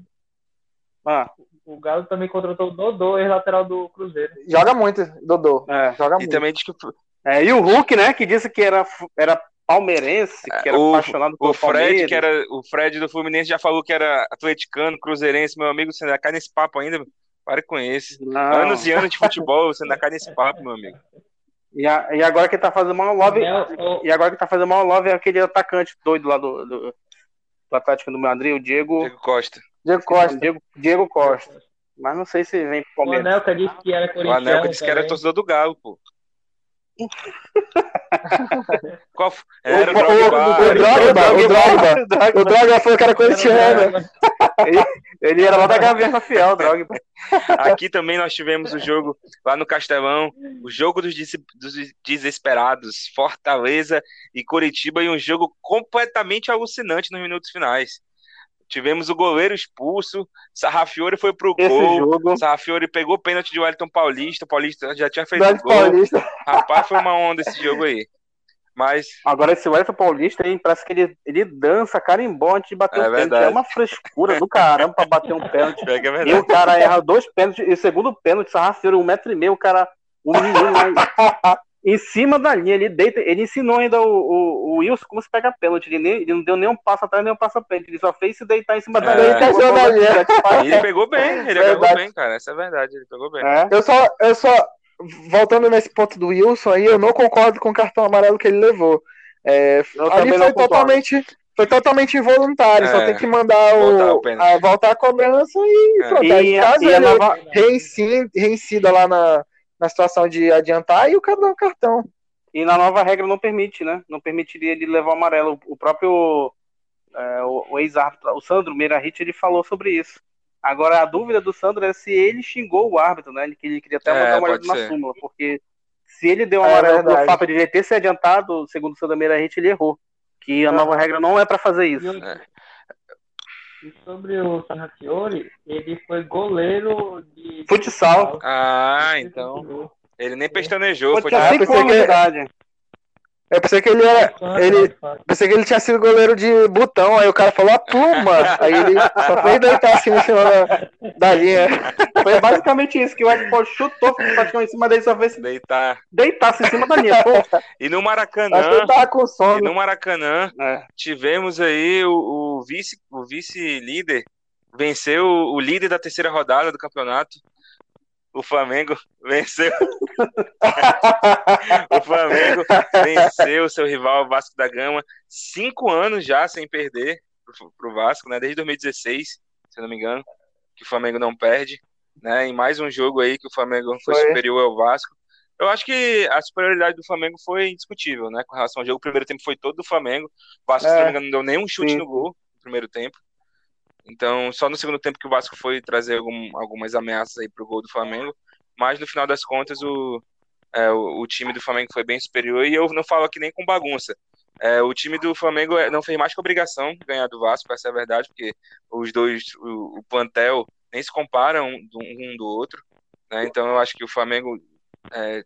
Ah, O Galo também contratou o Dodô, ex-lateral do Cruzeiro. Joga muito, Dodô. é. Joga E muito. também diz que É, e o Hulk, né, que disse que era, era palmeirense, que era o, apaixonado pelo o Fred, Palmeiras. que era o Fred do Fluminense já falou que era atleticano, cruzeirense, meu amigo, você ainda cai nesse papo ainda? Pare com esse. Não. Anos e anos de futebol, você ainda cai nesse papo, meu amigo. E, a- e agora quem tá fazendo mal love. O- E agora quem tá fazendo mal love é aquele atacante doido lá do, do, do Atlético do Madrid, o Diego. Diego Costa. Diego Costa. Diego, Diego Costa. Mas não sei se vem pro O Palmeiras. Anelka disse que era O corintiano. Anelka disse que era também. torcedor do Galo, pô. Qual f- O, Era o o, Drogba. o Drogba, o Drogba. O Drogba falou que era corintiano. Ele era lá da Gaviões Fiel, Drogba. Aqui também nós tivemos o jogo lá no Castelão, o jogo dos, des- dos desesperados, Fortaleza e Coritiba, e um jogo completamente alucinante nos minutos finais. Tivemos o goleiro expulso, Sarrafiore foi pro Esse gol, jogo. Sarrafiore pegou o pênalti de Wellington Paulista, o Paulista já tinha feito Cidade gol. Paulista. Rapaz, foi uma onda esse jogo aí. Mas Agora esse Wellington Paulista, hein, parece que ele, ele dança carimbó antes de bater É um pênalti. verdade. É uma frescura do caramba pra bater um pênalti. que é E o cara erra dois pênaltis, e o segundo pênalti, Sarrafeiro, um metro e meio, o cara, o menino lá em cima da linha, ele deita, ele ensinou ainda o, o, o Wilson como se pega pênalti, ele, nem, ele não deu nem um passo atrás, nem um passo à frente, ele só fez se deitar em cima da É. linha. Deitação da linha. E ele pegou bem, ele pegou bem, cara. Essa é a verdade, ele pegou bem. É. Eu só, eu só, voltando nesse ponto do Wilson aí, eu não concordo com o cartão amarelo que ele levou. É, ali foi totalmente, foi totalmente involuntário, só É. tem que mandar Voltar o pênalti. a, voltar a cobrança e É. pronto. E, caso e ele nova, reincida, reincida lá na, na situação de adiantar, e o cara dá o cartão. E na nova regra não permite, né? Não permitiria ele levar o amarelo. O próprio é, o, o ex-árbitro, o Sandro Meirahit, ele falou sobre isso. Agora, a dúvida do Sandro é se ele xingou o árbitro, né? Ele, que ele queria até É, mandar uma olhada na súmula, porque se ele deu É amarelo pelo verdade. fato de ele ter se adiantado, segundo o Sandro Meirahit, ele errou. Que a Aham. nova regra não é pra fazer isso. E E sobre o Sarrafiore, ele foi goleiro de Futsal. Ah, então. Ele nem pestanejou, Pô, foi tinha Ah, pensei de que-. Eu pensei que ele era. Ele, pensei que ele tinha sido goleiro de botão, aí o cara falou a pluma. Aí ele só fez deitar assim em cima da, da linha. Foi basicamente isso, que o Ed Paul chutou, praticamente em cima dele, só fez se deitar. deitasse em cima da linha. Pô, E no Acho que ele Maracanã, tava com e sono. no Maracanã, é. tivemos aí o, o vice, o vice-líder, venceu o líder da terceira rodada do campeonato. O Flamengo venceu. o Flamengo venceu o seu rival Vasco da Gama. Cinco anos já sem perder pro, pro Vasco, né? Desde 2016, se não me engano, que o Flamengo não perde. Né? Em mais um jogo aí que o Flamengo foi, Foi. superior ao Vasco. Eu acho que a superioridade do Flamengo foi indiscutível, né? Com relação ao jogo, o primeiro tempo foi todo do Flamengo. O Vasco, se É. não me engano, não deu nenhum chute Sim. no gol no primeiro tempo. Então, só no segundo tempo que o Vasco foi trazer algum- algumas ameaças aí pro gol do Flamengo. Mas no final das contas, o, é, o, o time do Flamengo foi bem superior. E eu não falo aqui nem com bagunça. É, o time do Flamengo é, não fez mais que obrigação ganhar do Vasco, essa é a verdade, porque os dois, o, o plantel, nem se comparam um do, um do outro. né? Então, eu acho que o Flamengo, é,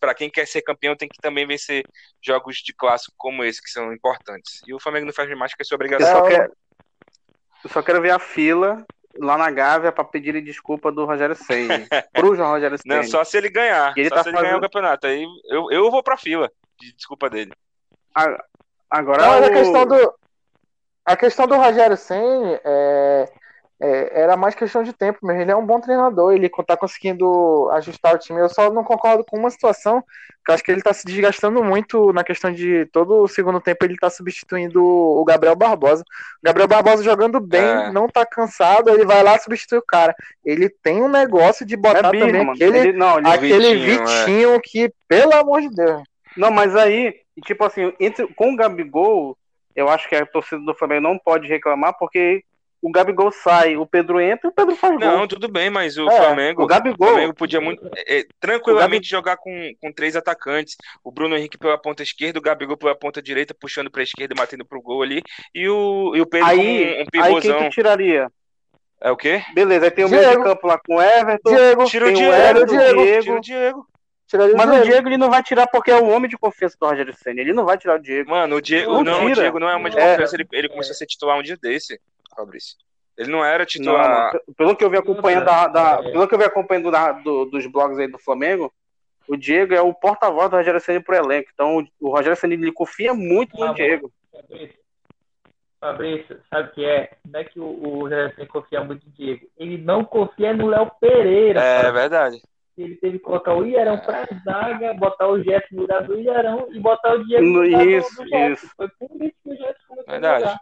para quem quer ser campeão, tem que também vencer jogos de clássico como esse, que são importantes. E o Flamengo não faz mais que a sua Eu obrigação. só, É, quero, eu só quero ver a fila lá na Gávea pra pedirem desculpa do Rogério Ceni. Pro João Rogério Ceni. Não, só se ele ganhar. Ele só tá se ele ganhar o fazendo- campeonato. Aí eu, eu vou pra fila de desculpa dele. A- Agora Não, mas a questão do. A questão do Rogério Senni é, é, era mais questão de tempo mesmo. Ele é um bom treinador, ele tá conseguindo ajustar o time. Eu só não concordo com uma situação, que eu acho que ele tá se desgastando muito na questão de todo o segundo tempo ele tá substituindo o Gabriel Barbosa. O Gabriel Barbosa jogando bem, É. não tá cansado, ele vai lá substituir o cara. Ele tem um negócio de é botar birra, também aquele, Ele- não, ele- aquele Vitinho, é. Vitinho que, pelo amor de Deus. não, mas aí, tipo assim, entre, com o Gabigol, eu acho que a torcida do Flamengo não pode reclamar, porque o Gabigol sai, o Pedro entra e o Pedro faz Não, gol. tudo bem, mas o É, Flamengo. O O Gabigol, Flamengo podia muito é, tranquilamente jogar com, com três atacantes. O Bruno Henrique pela ponta esquerda, o Gabigol pela ponta direita, puxando pra esquerda e batendo pro gol ali. E o, e o Pedro aí, como um, um aí quem pivôzão. tu tiraria? É o quê? Beleza, aí tem o meio Diego. de campo lá com o Everton, Diego, Tira o tem o Diego, Everton, Diego, Diego. Tira o Diego. tiraria o Mas o Diego. Diego ele não vai tirar porque é o homem de confiança do Rogério Senna. Ele não vai tirar o Diego. Mano, o Diego. Não Não, o. Diego não é uma de É. confiança. Ele, ele começou a ser titular um dia desse, Fabrício. Ele não era titular. não. Pelo que eu vi acompanhando, da, da- pelo que eu vi acompanhando da- do- dos blogs aí do Flamengo, o Diego é o porta-voz do Rogério Senna pro elenco. Então o, o Rogério Senna ele confia muito Ah, no Diego. Fabrício, Fabrício, sabe o que é? Não é que o, o Rogério Ceni confia muito no Diego. Ele não confia no Léo Pereira. É cara. verdade. ele teve que colocar o Ilharão pra zaga, botar o Jefferson no lugar do Ilharão e botar o Diego no lugar isso, do, do Jefferson. isso. Foi por isso que o Jefferson começou Verdade. a jogar.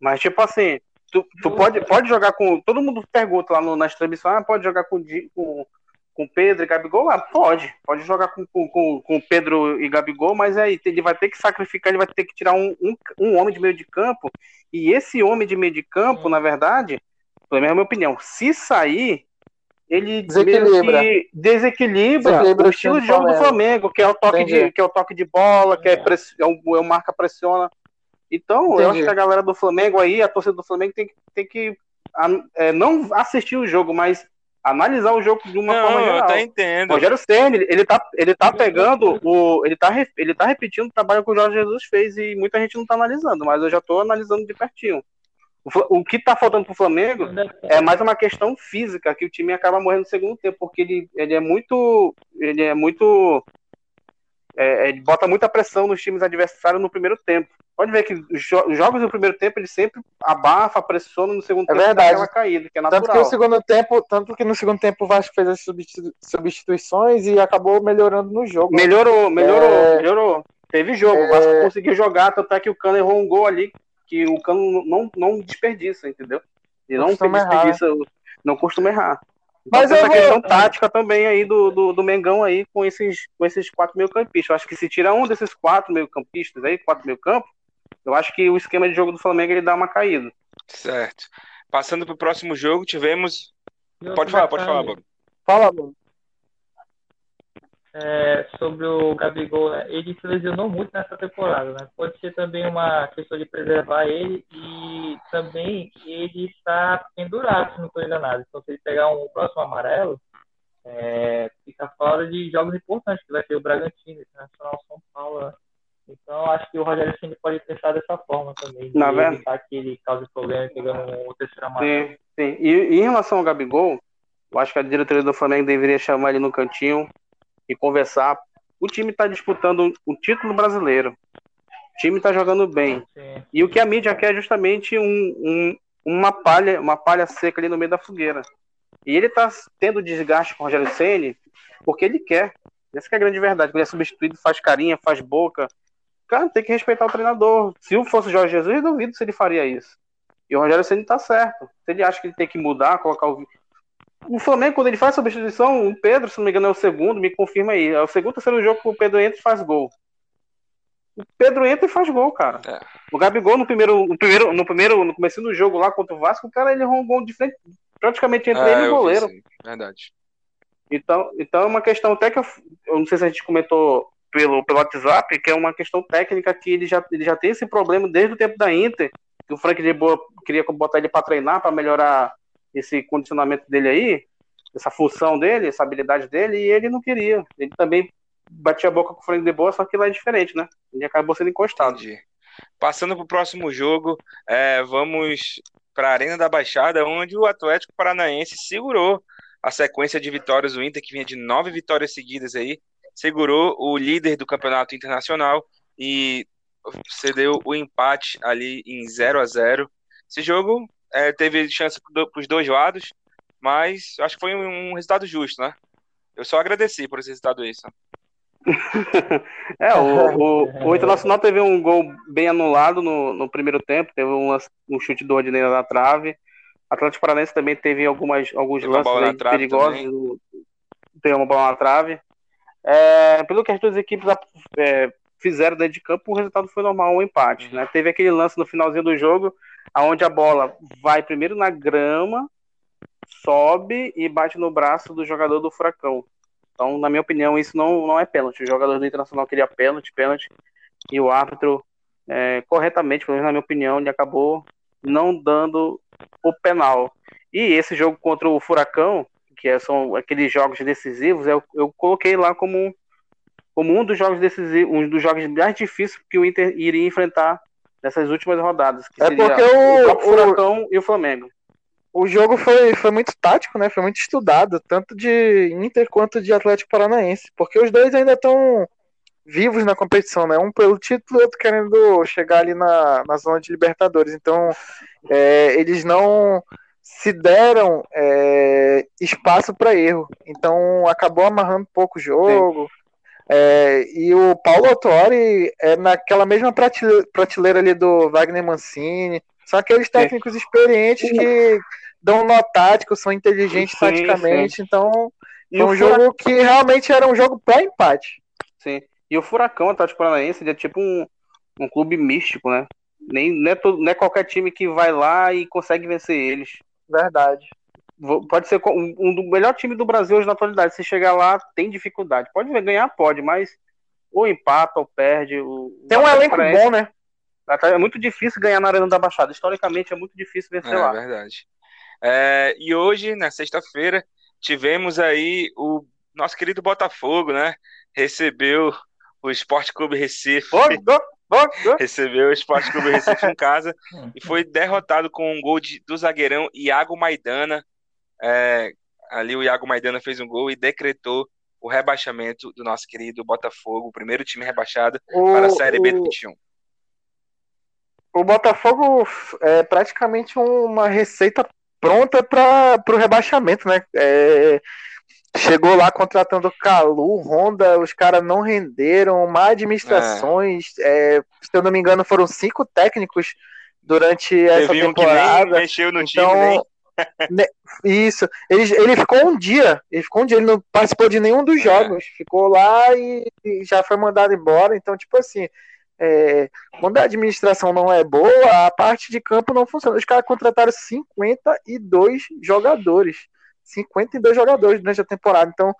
Mas, tipo assim, tu, tu pode, pode jogar com. Todo mundo pergunta lá no, nas transmissões, ah, pode jogar com, com, com Pedro e Gabigol? Ah, pode. Pode jogar com, com, com, Pedro e Gabigol, mas aí ele vai ter que sacrificar, ele vai ter que tirar um, um, um homem de meio de campo. E esse homem de meio de campo, na verdade, pelo menos é a minha opinião, se sair, ele Desequilibra. meio que desequilibra, Desequilibra o estilo de jogo do Flamengo. Que é o toque, de, que é o toque de bola, que é, press, é, o, é o marca pressiona. Então, eu Entendi. acho que a galera do Flamengo aí, a torcida do Flamengo tem, que- tem que é, não assistir o jogo, mas analisar o jogo de uma Não, forma eu geral. até entendo. Rogério Ceni, ele tá, ele tá pegando o, ele tá, ele tá repetindo o trabalho que o Jorge Jesus fez e muita gente não tá analisando, mas eu já tô analisando de pertinho. O, o que tá faltando pro Flamengo é mais uma questão física que o time acaba morrendo no segundo tempo, porque ele, ele é muito, ele é muito, é, ele bota muita pressão nos times adversários no primeiro tempo. Pode ver que os, jo- os jogos do primeiro tempo ele sempre abafa, pressiona no segundo É tempo, verdade. aquela caída, que é Tanto que natural. no segundo tempo, tanto que no segundo tempo o Vasco fez as substitu- substituições e acabou melhorando no jogo. né? Melhorou, melhorou, É. melhorou. Teve jogo, É. o Vasco conseguiu jogar, tanto é que o Cano errou um gol ali que o Cano não, não desperdiça, entendeu? Ele não Costuma errar, desperdiça, não costuma errar. Então, Mas essa vou- questão tática também aí do, do, do Mengão aí com esses, com esses quatro meio campistas. Eu acho que se tira um desses quatro meio campistas aí, quatro meio campo, eu acho que o esquema de jogo do Flamengo ele dá uma caída. Certo. Passando pro próximo jogo, tivemos. Pode falar, pode falar, Bob. Fala, Bruno. É, sobre o Gabigol, né? ele se lesionou muito nessa temporada, né? Pode ser também uma questão de preservar ele e também ele está pendurado, se não estou enganado. Então, se ele pegar um próximo amarelo, é, fica fora de jogos importantes, que vai ser o Bragantino, Internacional São Paulo. né? Então, acho que o Rogério Ceni pode pensar dessa forma também, Na verdade. evitar que ele cause problema pegando um terceiro amarelo. Sim, sim. E, e em relação ao Gabigol, eu acho que a diretoria do Flamengo deveria chamar ele no cantinho e conversar. O time está disputando o título brasileiro. O time está jogando bem. Sim. E o que a mídia quer é justamente um, um- uma palha, uma palha seca ali no meio da fogueira. E ele está tendo desgaste com o Rogério Ceni porque ele quer. Essa que é a grande verdade. Ele é substituído, faz carinha, faz boca. Cara, tem que respeitar o treinador. Se eu fosse o Jorge Jesus, eu duvido se ele faria isso. E o Rogério Ceni tá certo. Se ele acha que ele tem que mudar, colocar o. O Flamengo, quando ele faz substituição, o Pedro, se não me engano, é o segundo, me confirma aí. É o segundo, terceiro jogo que o Pedro entra e faz gol. O Pedro entra e faz gol, cara. É. O Gabigol, no primeiro, no primeiro, no primeiro, no começo do jogo lá contra o Vasco, o cara ele errou um gol de frente, praticamente entre É, ele e o goleiro. sim. Verdade. Então, então é uma questão até que eu, eu não sei se a gente comentou pelo, pelo WhatsApp, que é uma questão técnica que ele já, ele já tem esse problema desde o tempo da Inter, que o Frank de Boa queria botar ele para treinar, para melhorar esse condicionamento dele aí, essa função dele, essa habilidade dele, e ele não queria. Ele também batia a boca com o Frank de Boa, só que lá é diferente, né? Ele acabou sendo encostado. Entendi. Passando para o próximo jogo, é, vamos para a Arena da Baixada, onde o Atlético Paranaense segurou a sequência de vitórias do Inter, que vinha de nove vitórias seguidas aí, segurou o líder do campeonato internacional e cedeu o empate ali em 0 a 0 Esse jogo é, teve chance para os dois lados, mas acho que foi um, um resultado justo, né? Eu só agradeci por esse resultado aí. É, o, o, o Internacional teve um gol bem anulado no, no primeiro tempo, teve um, um chute do Ordineira na trave. Atlético Paranaense também teve algumas, alguns Teve lances perigosos. também. o- Teve uma bola na trave. É, pelo que as duas equipes é, fizeram dentro de campo, o resultado foi normal, um empate. Uhum. Né? Teve aquele lance no finalzinho do jogo, onde a bola vai primeiro na grama, sobe e bate no braço do jogador do Furacão. Então, na minha opinião, isso não, não é pênalti. O jogador do Internacional queria pênalti, pênalti, e o árbitro, é, corretamente, pelo menos na minha opinião, ele acabou não dando o penal. E esse jogo contra o Furacão, que é- são aqueles jogos decisivos, eu, eu coloquei lá como, como um dos jogos decisivos, um dos jogos mais difíceis que o Inter iria enfrentar nessas últimas rodadas, que É seria porque o, o- próprio o- Furacão e o Flamengo. O jogo foi, foi muito tático, né? Foi muito estudado, tanto de Inter quanto de Atlético Paranaense, porque os dois ainda estão vivos na competição, né? Um pelo título e outro querendo chegar ali na, na zona de Libertadores. Então, é, eles não se deram é, espaço para erro. Então acabou amarrando pouco o jogo. É, e o Paulo Autori é naquela mesma prateleira, prateleira ali do Wagner Mancini. São aqueles técnicos sim. experientes que dão nó tático, são inteligentes sim, taticamente. Sim. Então, e um jogo que realmente era um jogo para empate. Sim. E o Furacão, Atlético Paranaense, é tipo um, um clube místico, né? Nem, não, é todo, não é qualquer time que vai lá e consegue vencer eles. Verdade. Pode ser um, um do melhor time do Brasil hoje na atualidade. Se chegar lá, tem dificuldade. Pode ganhar, pode, mas ou empata ou perde. O, tem um elenco bom, né? É muito difícil ganhar na Arena da Baixada. Historicamente é muito difícil vencer é, lá. É verdade. É, e hoje, na sexta-feira, tivemos aí o nosso querido Botafogo, né? Recebeu o Esporte Clube Recife. recebeu o Esporte Clube Recife em casa e foi derrotado com um gol de, do zagueirão Iago Maidana. É, ali o Iago Maidana fez um gol e decretou o rebaixamento do nosso querido Botafogo, o primeiro time rebaixado o, para a Série B do 21. O Botafogo é praticamente uma receita pronta para o rebaixamento, né? É, chegou lá contratando Calu, Honda, os caras não renderam, má administrações. É. É, se eu não me engano, foram cinco técnicos durante essa Teve temporada. Um mexeu no então, time, né? Isso. Ele, ele ficou um dia. Ele ficou um dia, ele não participou de nenhum dos é. jogos. Ficou lá e, e já foi mandado embora. Então, tipo assim, é, quando a administração não é boa, a parte de campo não funciona. Os caras contrataram 52 jogadores. 52 jogadores durante a temporada. Então,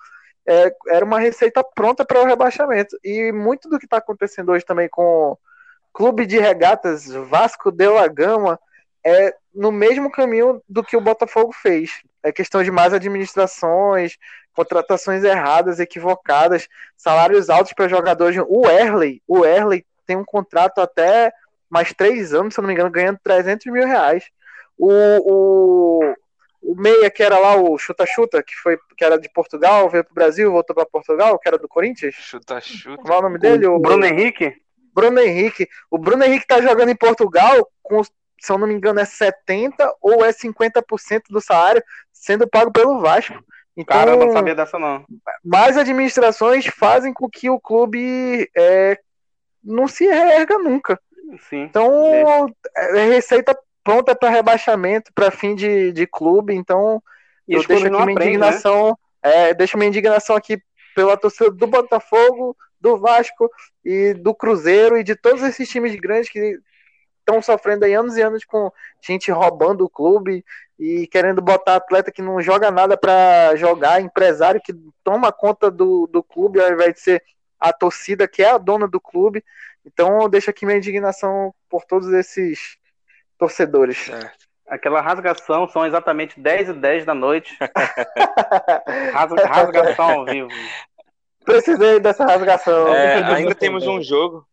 é, era uma receita pronta para o rebaixamento. E muito do que está acontecendo hoje também com Clube de Regatas Vasco de la Gama é no mesmo caminho do que o Botafogo fez. É questão de mais administrações, contratações erradas, equivocadas, salários altos para jogadores. O Erley, o Erley tem um contrato até mais três anos, se eu não me engano, ganhando 300 mil reais. O, o, o Meia, que era lá o Chuta-Chuta, que, foi, que era de Portugal, veio pro Brasil, voltou para Portugal, que era do Corinthians. Chuta-Chuta. Qual é o nome dele? O, o Bruno Henrique? Bruno Henrique. O Bruno Henrique tá jogando em Portugal com, se eu não me engano, é 70% ou é 50% do salário sendo pago pelo Vasco. Então, Cara, eu não sabia dessa não. Mais administrações fazem com que o clube é, não se reerga nunca. Sim, então, é receita pronta para rebaixamento, para fim de, de clube. Então, e eu deixo aqui minha aprende, né? indignação. Né? É, deixo minha indignação aqui pela torcida do Botafogo, do Vasco e do Cruzeiro e de todos esses times grandes que estão sofrendo aí anos e anos com gente roubando o clube e querendo botar atleta que não joga nada para jogar, empresário que toma conta do, do clube ao invés de ser a torcida que é a dona do clube. Então eu deixo aqui minha indignação por todos esses torcedores. É. Aquela rasgação são exatamente 10 e 10 da noite. rasgação ao vivo. Precisei dessa rasgação. É, ainda temos um jogo.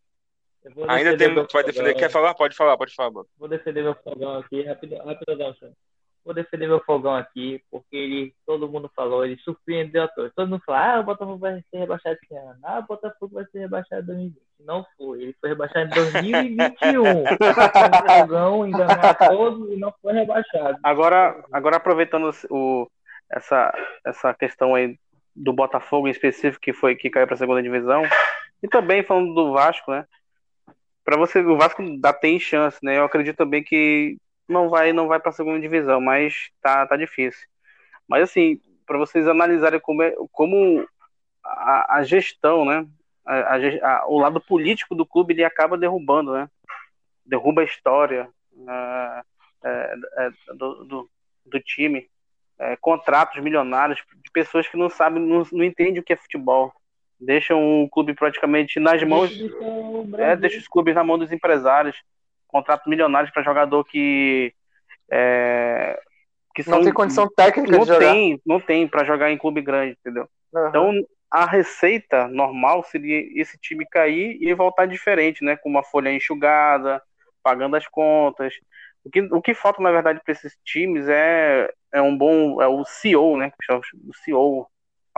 Ainda temos. Vai defender. Quer falar? Pode falar, pode falar. Vou defender meu fogão aqui, rápido, rápido, vou defender meu fogão aqui, porque ele, todo mundo falou, ele surpreendeu a todos. Todo mundo falou, ah, o Botafogo vai ser rebaixado esse ano. Ah, o Botafogo vai ser rebaixado em 2020. Não foi, ele foi rebaixado em 2021. o fogão enganou a todos e não foi rebaixado. Agora, agora aproveitando o, essa, essa questão aí do Botafogo em específico, que foi que caiu para a segunda divisão, e também falando do Vasco, né? Para você, o Vasco dá tem chance, né? Eu acredito também que não vai não vai para a segunda divisão, mas tá, tá difícil. Mas assim, para vocês analisarem como, é, como a, a gestão, né, a, a, o lado político do clube ele acaba derrubando, né, derruba a história uh, é, é, do, do, do, time, é, contratos milionários de pessoas que não sabem, não, não entendem o que é futebol, deixam o clube praticamente nas mãos, é, deixa os clubes na mão dos empresários. Contratos milionários para jogador que é, que são, não tem condição técnica não de jogar. tem não tem para jogar em clube grande entendeu? Uhum. então a receita normal seria esse time cair e voltar diferente né? Com uma folha enxugada pagando as contas. O que, o que falta na verdade para esses times é, é um bom é o CEO né? O CEO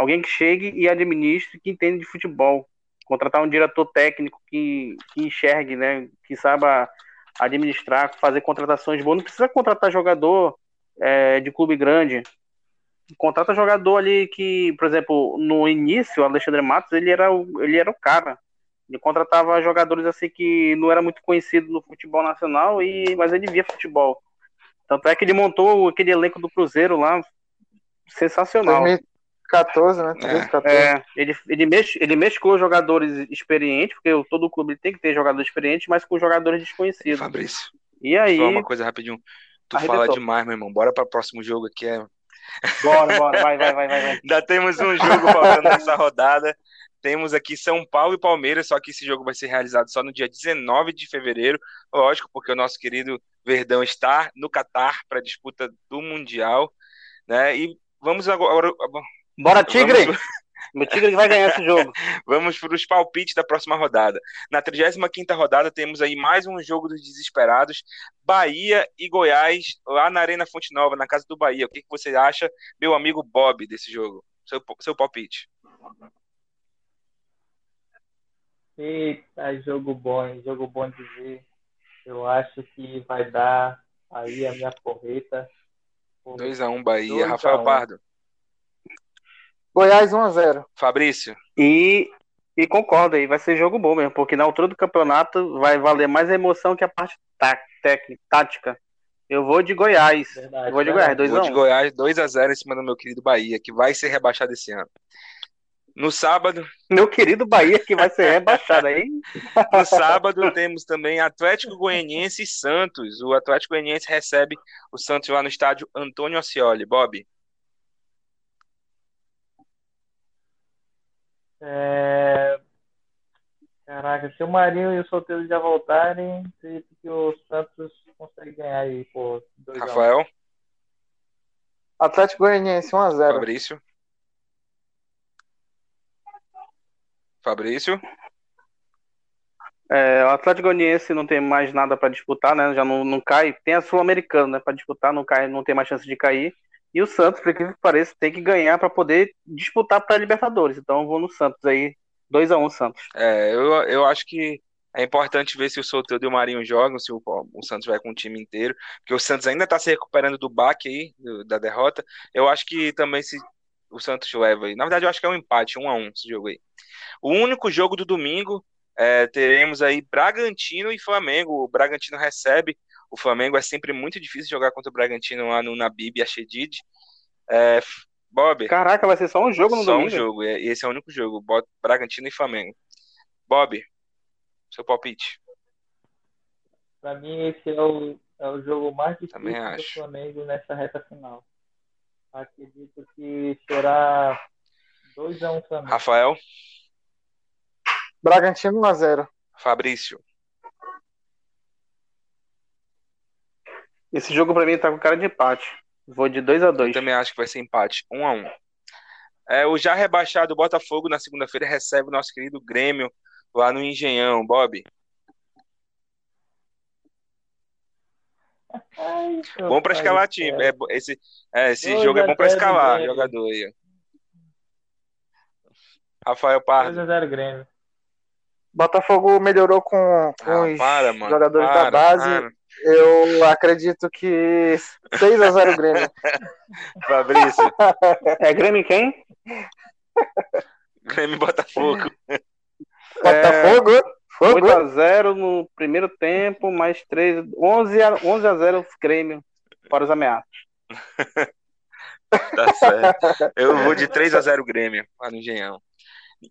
alguém que chegue e administre que entende de futebol contratar um diretor técnico que, que enxergue né que saiba administrar, fazer contratações boas. Não precisa contratar jogador é, de clube grande, contrata jogador ali que, por exemplo, no início, o Alexandre Matos, ele era o, ele era o cara. Ele contratava jogadores assim que não era muito conhecido no futebol nacional, e mas ele via futebol. Tanto é que ele montou aquele elenco do Cruzeiro lá, sensacional. 2014, né? 2014. É, ele, ele, mex, ele mesclou jogadores experientes, porque todo clube tem que ter jogadores experientes, mas com jogadores desconhecidos. Fabrício, E aí, só uma coisa rapidinho. Tu fala Arrebentou. demais, meu irmão. Bora para o próximo jogo aqui. É... bora, bora, vai, vai, vai, vai. vai. Ainda temos um jogo faltando nessa rodada. Temos aqui São Paulo e Palmeiras, só que esse jogo vai ser realizado só no dia 19 de fevereiro. Lógico, porque o nosso querido Verdão está no Catar para a disputa do Mundial. Né? E vamos agora. Bora, Tigre! Vamos, Meu Tigre vai ganhar esse jogo. vamos para os palpites da próxima rodada. Na 35 rodada, temos aí mais um jogo dos desesperados: Bahia e Goiás, lá na Arena Fonte Nova, na casa do Bahia. O que, que você acha, meu amigo Bob, desse jogo? Seu, seu palpite. Eita, jogo bom? Jogo bom de ver. Eu acho que vai dar aí a minha porreta. por 2x1 Bahia. 2 a Rafael 1. Pardo. Goiás 1x0. Fabrício. E, e concordo aí, vai ser jogo bom mesmo, porque na altura do campeonato vai valer mais a emoção que a parte tá, técnica, tática. Eu vou de Goiás. Verdade, Eu vou de. Goiás, Vou de 2x1. Goiás 2x0 em cima do meu querido Bahia, que vai ser rebaixado esse ano. No sábado, Meu querido Bahia que vai ser rebaixado aí. no sábado temos também Atlético Goianiense e Santos. O Atlético Goianiense recebe o Santos lá no estádio Antônio Ascioli. Bob. É... Caraca, se o Marinho e o Solteiro já voltarem, acredito que o Santos consegue ganhar aí, pô, 2 a 1. Rafael, Atlético Goianiense 1x0. Fabrício. Fabrício, É, o Atlético Goianiense não tem mais nada para disputar, né? Já não, não cai. Tem a Sul-Americana, né? Para disputar, não cai, não tem mais chance de cair. E o Santos, por incrível que pareça, tem que ganhar para poder disputar para Libertadores. Então eu vou no Santos aí, 2x1 Santos. é, eu, eu acho que é importante ver se o Soteldo e o Marinho jogam, se o, o Santos vai com o time inteiro, porque o Santos ainda está se recuperando do baque aí, do- da derrota. Eu acho que também se o Santos leva aí. Na verdade, eu acho que é um empate, um a um esse jogo aí. O único jogo do domingo, é, teremos aí Bragantino e Flamengo. O Bragantino recebe o Flamengo. É sempre muito difícil jogar contra o Bragantino lá no Nabib e Achedid. É, F- Bob, Caraca, vai ser só um jogo no só um domingo. jogo. E esse é o único jogo. Bota Bragantino e Flamengo. Bob, seu palpite. Pra mim, esse é o, é o jogo mais difícil Também do acho. Flamengo nessa reta final. Acredito que será 2x1 Flamengo. Rafael, Bragantino 1x0. Fabrício, Esse jogo pra mim tá com cara de empate. Vou de 2 a eu 2 também acho que vai ser empate, um a um. É, o já rebaixado Botafogo na segunda-feira recebe o nosso querido Grêmio lá no Engenhão. Bob, Ai, bom pra escalar time. É, esse é, esse Dois jogo é a bom pra escalar Grêmio. jogador aí. Rafael Pardo. 2x0 Grêmio. Botafogo melhorou com, com Ah, os para, mano. jogadores para, da base. para. Eu acredito que 6x0 Grêmio. Fabrício, É Grêmio quem? Grêmio Botafogo. Botafogo? Fogo? 8x0 no primeiro tempo, mais 3. 11 a, 11 a 0 Grêmio para os ameaças. Tá certo. Eu vou de 3 a 0 Grêmio lá no Engenhão.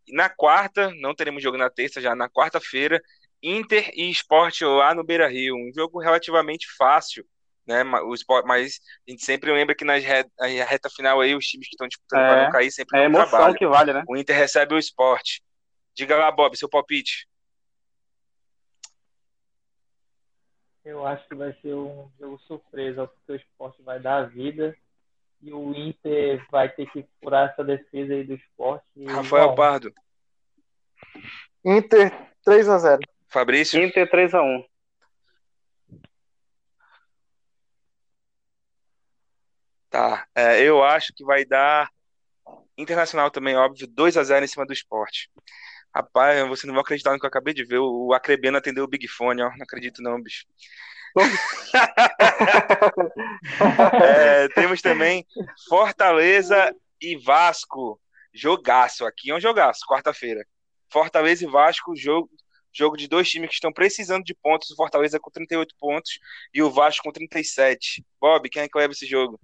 Na quarta, não teremos jogo na terça, já na quarta-feira, Inter e Sport lá no Beira Rio. Um jogo relativamente fácil, né? O Sport, mas a gente sempre lembra que nas re- a reta final aí, os times que estão disputando para É, não cair sempre É dão emoção trabalho. que vale, né? O Inter recebe o Sport. Diga lá, Bob, seu palpite. Eu acho que vai ser um jogo surpresa, porque o esporte vai dar a vida e o Inter vai ter que furar essa defesa aí do esporte. Rafael a. Pardo. Inter 3x0. Fabrício. Inter 3x1. Tá. É, eu acho que vai dar Internacional também, óbvio, 2 a 0 em cima do esporte. Rapaz, você não vai acreditar no que eu acabei de ver. O Acrebiano atendeu o Big Fone, ó. Não acredito não, bicho. É, temos também Fortaleza e Vasco. Jogaço. Aqui é um jogaço, quarta-feira. Fortaleza e Vasco, jogo, jogo de dois times que estão precisando de pontos. O Fortaleza com 38 pontos e o Vasco com 37. Bob, quem é que leva esse jogo?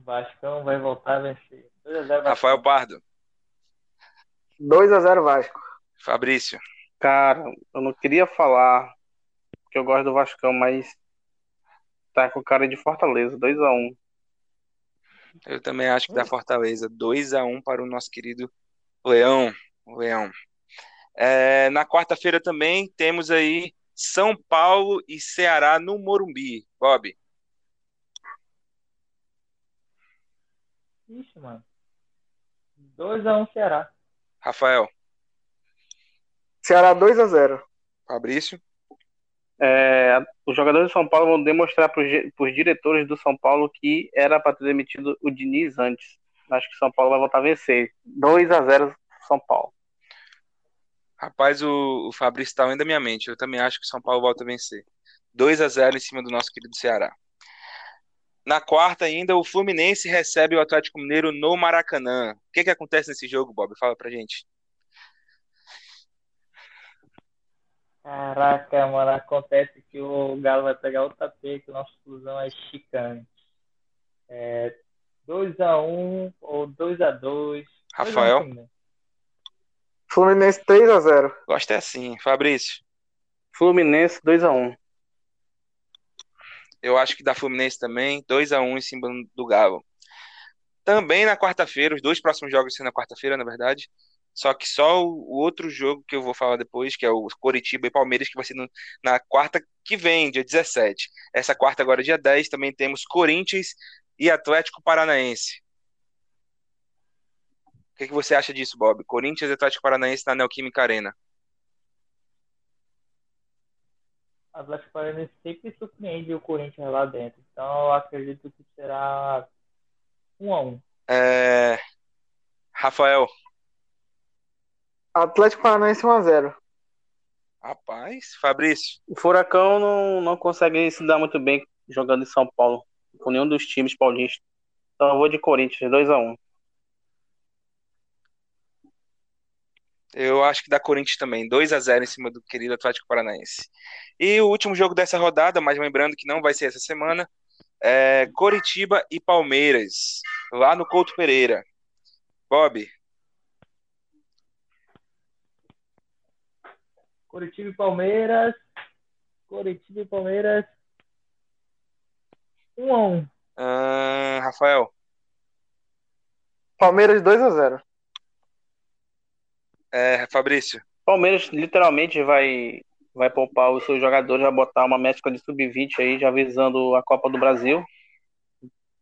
O Vascão vai voltar a vencer. 2 a 0 Vasco. Rafael Pardo. 2x0 Vasco. Fabrício. Cara, eu não queria falar que eu gosto do Vascão, mas tá com cara de Fortaleza, 2x1. Eu também acho que dá Fortaleza. 2 a 1 para o nosso querido Leão. Leão. É, na quarta-feira também temos aí São Paulo e Ceará no Morumbi. Bob. Ixi, mano. 2x1 Ceará. Rafael. Ceará 2x0. Fabrício. É, os jogadores do São Paulo vão demonstrar para os diretores do São Paulo que era para ter demitido o Diniz antes. Acho que São Paulo vai voltar a vencer. 2 a 0 São Paulo. Rapaz, o, o Fabrício está além da minha mente. Eu também acho que o São Paulo volta a vencer. 2 a 0 em cima do nosso querido Ceará. Na quarta ainda, o Fluminense recebe o Atlético Mineiro no Maracanã. O que, que acontece nesse jogo, Bob? Fala pra gente. Caraca, mano, acontece que o Galo vai pegar o tapete, o nosso fusão é chicante. É 2x1 ou 2x2. Rafael? Fluminense 3x0. Gosto é assim. Fabrício. Fluminense 2x1. Eu acho que dá Fluminense também. 2x1 em cima do Galo. Também na quarta-feira, os dois próximos jogos são na quarta-feira, na verdade. Só que só o outro jogo que eu vou falar depois, que é o Coritiba e Palmeiras, que vai ser no, na quarta que vem, dia 17. Essa quarta agora, dia 10, também temos Corinthians e Atlético Paranaense. O que, que você acha disso, Bob? Corinthians e Atlético Paranaense na Neoquímica Arena. O Atlético Paranaense sempre surpreende o Corinthians lá dentro. Então eu acredito que será 1 a 1 É... Rafael. Atlético Paranaense 1x0. Rapaz, Fabrício. O Furacão não, não consegue se dar muito bem jogando em São Paulo, com nenhum dos times paulistas. Então eu vou de Corinthians, 2x1. Eu acho que dá Corinthians também, 2 a 0 em cima do querido Atlético Paranaense. E o último jogo dessa rodada, mas lembrando que não vai ser essa semana, é Coritiba e Palmeiras, lá no Couto Pereira. Bob, Curitiba e Palmeiras. Curitiba e Palmeiras. 1 a 1 ah, Rafael. Palmeiras 2x0. É, Fabrício. Palmeiras literalmente vai vai poupar os seus jogadores, vai botar uma mescla de sub-20 aí, já visando a Copa do Brasil.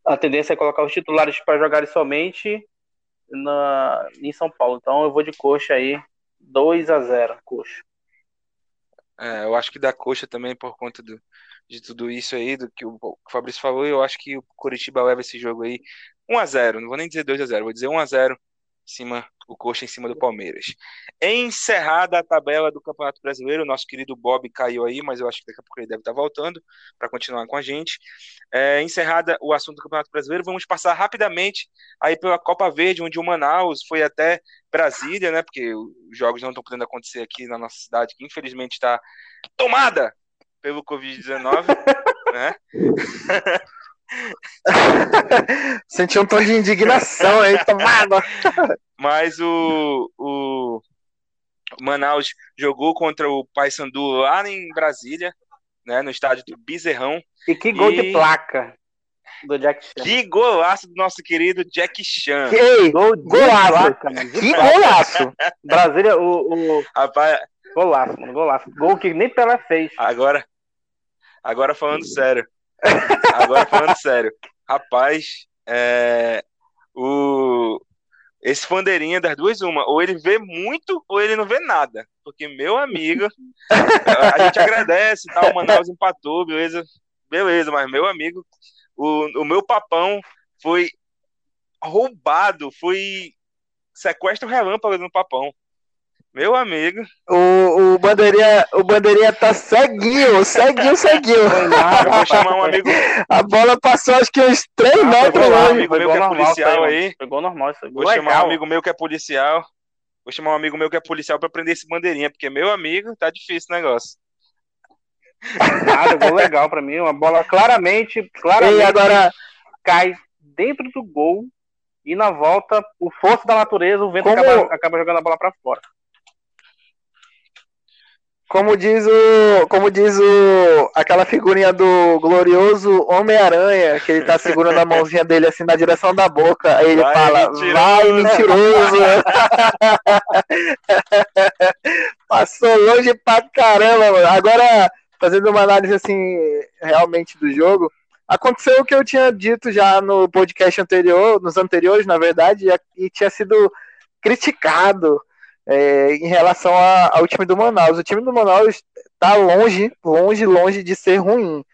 A tendência é colocar os titulares para jogarem somente na, em São Paulo. Então eu vou de coxa aí, 2 a 0 coxa. É, eu acho que da coxa também, por conta do, de tudo isso aí, do que o, o Fabrício falou, eu acho que o Curitiba leva esse jogo aí 1x0, não vou nem dizer 2x0, vou dizer 1x0 cima, o coxa em cima do Palmeiras. Encerrada a tabela do Campeonato Brasileiro, nosso querido Bob caiu aí, mas eu acho que daqui a pouco ele deve estar voltando para continuar com a gente. É, encerrada o assunto do Campeonato Brasileiro, vamos passar rapidamente aí pela Copa Verde, onde o Manaus foi até Brasília, né? Porque os jogos não estão podendo acontecer aqui na nossa cidade, que infelizmente está tomada pelo Covid-19, né? Senti um tom de indignação aí, tomada. Mas o, o Manaus jogou contra o Paysandu lá em Brasília, né, no estádio do Bezerrão. E que gol E- de placa do Jack Chan. Que golaço do nosso querido Jack Chan. Ei, Gol de Golaço. placa, que golaço! Brasília, o, o Rapaz, golaço, mano, golaço. Gol que nem Pelé fez. agora, agora falando sério. Agora falando sério. Rapaz, é, o, esse bandeirinha das duas, uma, ou ele vê muito ou ele não vê nada. Porque, meu amigo, a gente agradece, tá? O Manaus empatou, beleza? Beleza, mas meu amigo, o, o meu papão foi roubado, foi sequestro relâmpago no papão. Meu amigo. O, o, bandeirinha, o bandeirinha tá ceguinho, ceguinho, ceguinho. Eu vou chamar um amigo. A bola passou acho que uns 3 Ah, metros lá, longe. amigo meu que é policial aí. Pegou normal isso aí. Vou Legal. chamar um amigo meu que é policial. Vou chamar um amigo meu que é policial pra prender esse bandeirinha, porque meu amigo tá difícil o negócio. Nada, gol legal pra mim. Uma bola claramente, claramente E agora, cai dentro do gol e na volta, o força da natureza, o vento Como- acaba, acaba jogando a bola pra fora. Como diz o. Como diz o. aquela figurinha do glorioso Homem-Aranha, que ele tá segurando a mãozinha dele assim na direção da boca. Aí ele Vai, fala, mentiroso." vai, mentiroso! Passou longe pra caramba, mano. Agora, fazendo uma análise assim, realmente do jogo, aconteceu o que eu tinha dito já no podcast anterior, nos anteriores, na verdade, e tinha sido criticado é, em relação a- ao time do Manaus. O time do Manaus tá longe, longe, longe de ser ruim.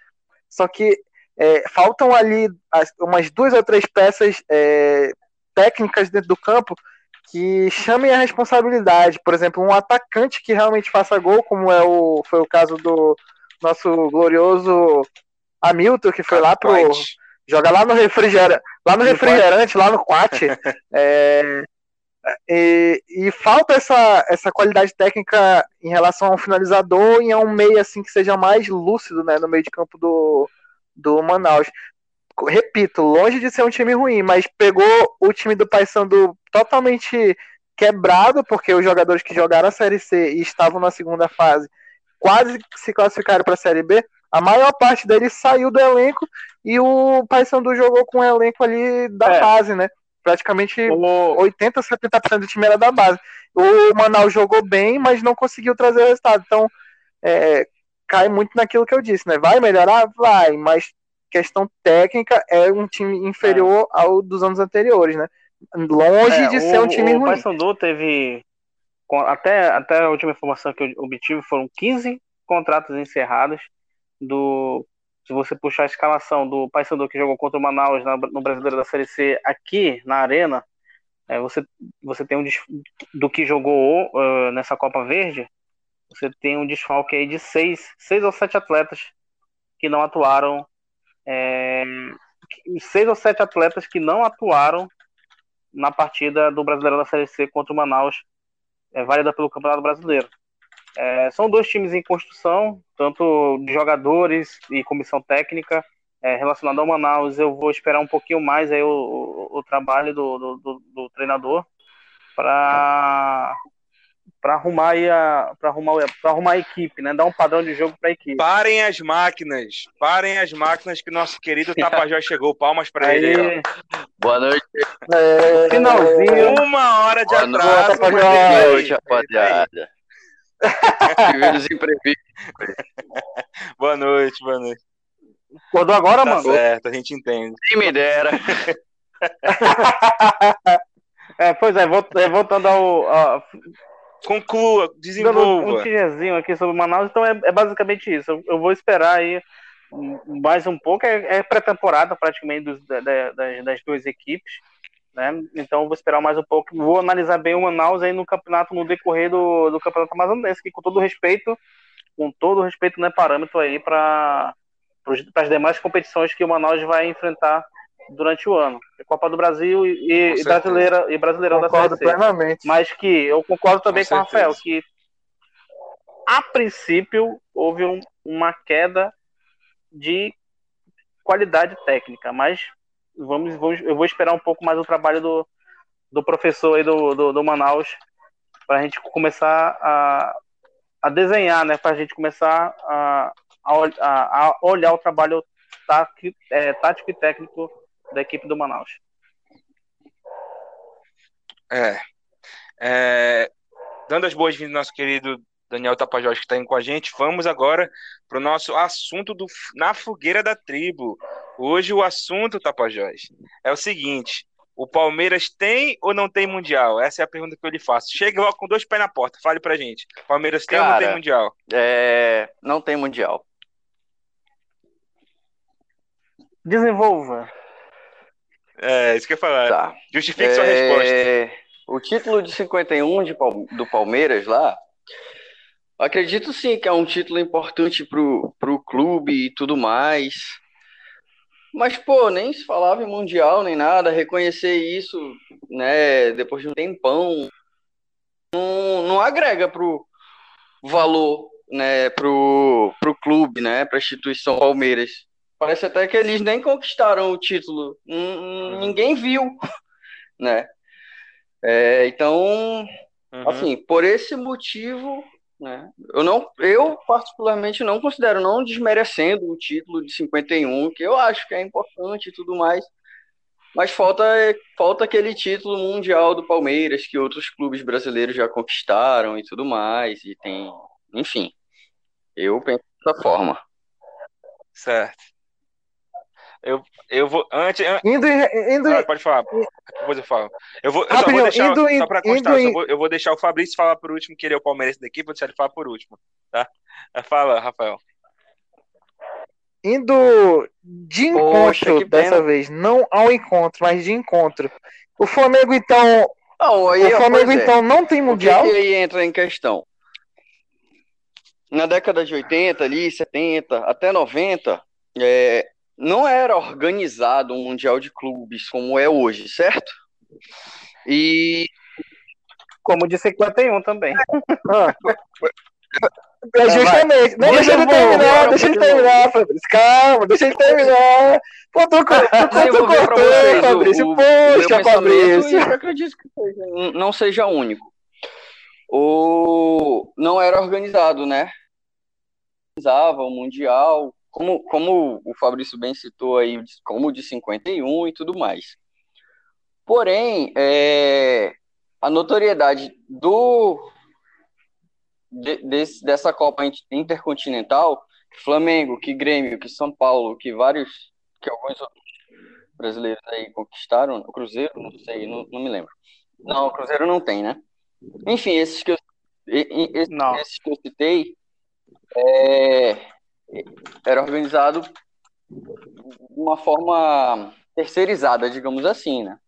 Só que é, faltam ali as- umas duas ou três peças é, técnicas dentro do campo que chamem a responsabilidade. Por exemplo, um atacante que realmente faça gol, como é o, foi o caso do nosso glorioso Hamilton, que foi lá pro. Joga lá no refrigerante, lá no refrigerante, lá no Quat. é, e, e falta essa, essa qualidade técnica em relação a um finalizador e a um meio assim que seja mais lúcido né, no meio de campo do, do Manaus. Repito, longe de ser um time ruim, mas pegou o time do Paysandu totalmente quebrado, porque os jogadores que jogaram a Série C e estavam na segunda fase quase se classificaram para a Série B. A maior parte deles saiu do elenco e o Paysandu jogou com o elenco ali da É. base, né? Praticamente O, 80, 70% do time era da base. O Manaus jogou bem, mas não conseguiu trazer o resultado. Então, é, cai muito naquilo que eu disse, né? Vai melhorar? Vai, mas questão técnica é um time inferior ao dos anos anteriores, né? Longe é, de ser um time o, O ruim. Paysandu teve, até, até a última informação que eu obtive, foram 15 contratos encerrados do... Se você puxar a escalação do Paysandu que jogou contra o Manaus na- no Brasileiro da Série C aqui na Arena, é, você, você tem um do que jogou uh, nessa Copa Verde, você tem um desfalque aí de seis, seis ou sete atletas que não atuaram, é, seis ou sete atletas que não atuaram na partida do Brasileirão da Série C contra o Manaus, é, válida pelo Campeonato Brasileiro. É, são dois times em construção, tanto de jogadores e comissão técnica. É, relacionado ao Manaus, eu vou esperar um pouquinho mais aí o, o, o trabalho do, do, do- do treinador para para arrumar aí a para arrumar para arrumar a equipe, né? Dar um padrão de jogo para a equipe. Parem as máquinas. Parem as máquinas que nosso querido Tapajós chegou. Palmas pra ele. aí, Boa noite, É, finalzinho. ó. Uma hora de Boa atraso. Boa veio. noite, rapaziada. Tivemos imprevisto. Boa noite, boa noite. Acordou agora, Tá mano? certo, a gente entende. Quem me dera. É, pois é, é, voltando ao, a- Conclua, dando um desenvolva. tijezinho aqui sobre o Manaus, então é, é basicamente isso. Eu, eu vou esperar aí mais um pouco, é, é pré-temporada praticamente dos- da- da- das, das duas equipes, né? Então vou esperar mais um pouco, vou analisar bem o Manaus aí no campeonato, no decorrer do, do campeonato amazonense, que com todo respeito, com todo respeito, não é parâmetro aí para as demais competições que o Manaus vai enfrentar durante o ano. Copa do Brasil e, e brasileira e brasileirão da Concordo Série C. plenamente. Mas que eu concordo também com, Com o Rafael, que a princípio houve um- uma queda de qualidade técnica, mas vamos, vamos- eu vou esperar um pouco mais o trabalho do, do professor aí do, do, do Manaus para a gente começar a, a desenhar, né? Para a gente começar a, a, a olhar o trabalho tático, é, tático e técnico da equipe do Manaus. É. É, Dando as boas-vindas ao nosso querido Daniel Tapajós que está aí com a gente, vamos agora para o nosso assunto do Na Fogueira da Tribo. Hoje o assunto, Tapajós, é o seguinte: o Palmeiras tem ou não tem Mundial? Essa é a pergunta que eu lhe faço. Chega logo com dois pés na porta, fale pra gente. Palmeiras tem ou não Cara, tem Mundial? É, não tem mundial. Desenvolva. É, isso que eu ia falar. Tá. Justifique sua resposta. É, o o título de 51 de Pal- do Palmeiras lá, acredito sim que é um título importante pro, pro clube e tudo mais. Mas, pô, nem se falava em Mundial nem nada, reconhecer isso, né, depois de um tempão, não, não agrega pro valor, né, pro, pro clube, né, pra instituição Palmeiras. Parece até que eles nem conquistaram o título, n- ninguém viu, né. É, então, Uhum. assim, por esse motivo, né, eu não, eu particularmente não considero, não desmerecendo o título de 51, que eu acho que é importante e tudo mais, mas falta, falta aquele título mundial do Palmeiras que outros clubes brasileiros já conquistaram e tudo mais, e tem, enfim, eu penso dessa forma. Certo. Eu, eu vou. Antes. an- Indo, em- indo, Ah, pode falar. Depois eu falo. Eu vou, eu só vou deixar. indo só pra indo constar, eu, só em- vou, eu vou deixar o Fabrício falar por último, que ele é o palmeirense daqui, vou deixar ele falar por último. Tá? Fala, Rafael. indo de Poxa, encontro que dessa pena. vez, não ao encontro, mas de encontro. O Flamengo, então, Não, aí, o Flamengo, é. então, não tem O mundial? que aí entra em questão? Na década de 80, ali, 70, até 90, é, não era organizado um Mundial de Clubes como é hoje, certo? E Como de 51 também. Ah. É justamente. Não, De deixa ele terminar, deixa ele terminar, Fabrício. Calma, deixa ele terminar. Pô, tu, tu, tu, tu cortou, Fabrício. Poxa, Fabrício. eu acredito que não seja único. O, não era organizado, né? Organizava o Mundial, como, como o Fabrício bem citou aí, como de 51 e tudo mais. Porém, é, a notoriedade do de- desse- dessa Copa Inter- Intercontinental, que Flamengo, que Grêmio, que São Paulo, que vários, que alguns outros brasileiros aí conquistaram, o Cruzeiro, não sei, não, não me lembro. Não, o Cruzeiro não tem, né? Enfim, esses que eu, esses, esses que eu citei, é, era organizado de uma forma terceirizada, digamos assim, né?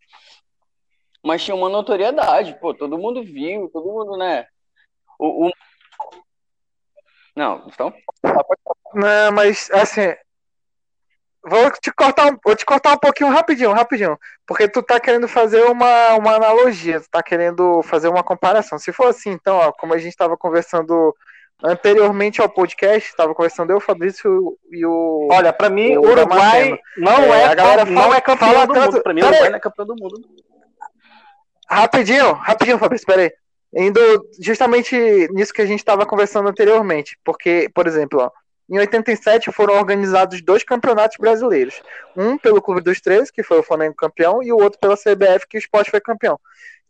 Mas tinha uma notoriedade, pô, todo mundo viu, todo mundo, né? O, o- Não, então, Não, mas assim. Vou te cortar um, vou te cortar um pouquinho rapidinho, rapidinho. Porque tu tá querendo fazer uma, uma analogia, tu tá querendo fazer uma comparação. Se for assim, então, ó, como a gente estava conversando anteriormente ao podcast, estava conversando eu, o Fabrício e o. Olha, pra mim, O Uruguai não É, é, a galera não fala- é campeão fala do tanto- mundo. Pra mim, o Uruguai não é campeão do mundo. Rapidinho, rapidinho, Fabrício, peraí. Indo justamente nisso que a gente estava conversando anteriormente. Porque, por exemplo, ó, em 87 foram organizados dois campeonatos brasileiros. Um pelo Clube dos Três, que foi o Flamengo campeão, e o outro pela CBF, que o Sport foi campeão.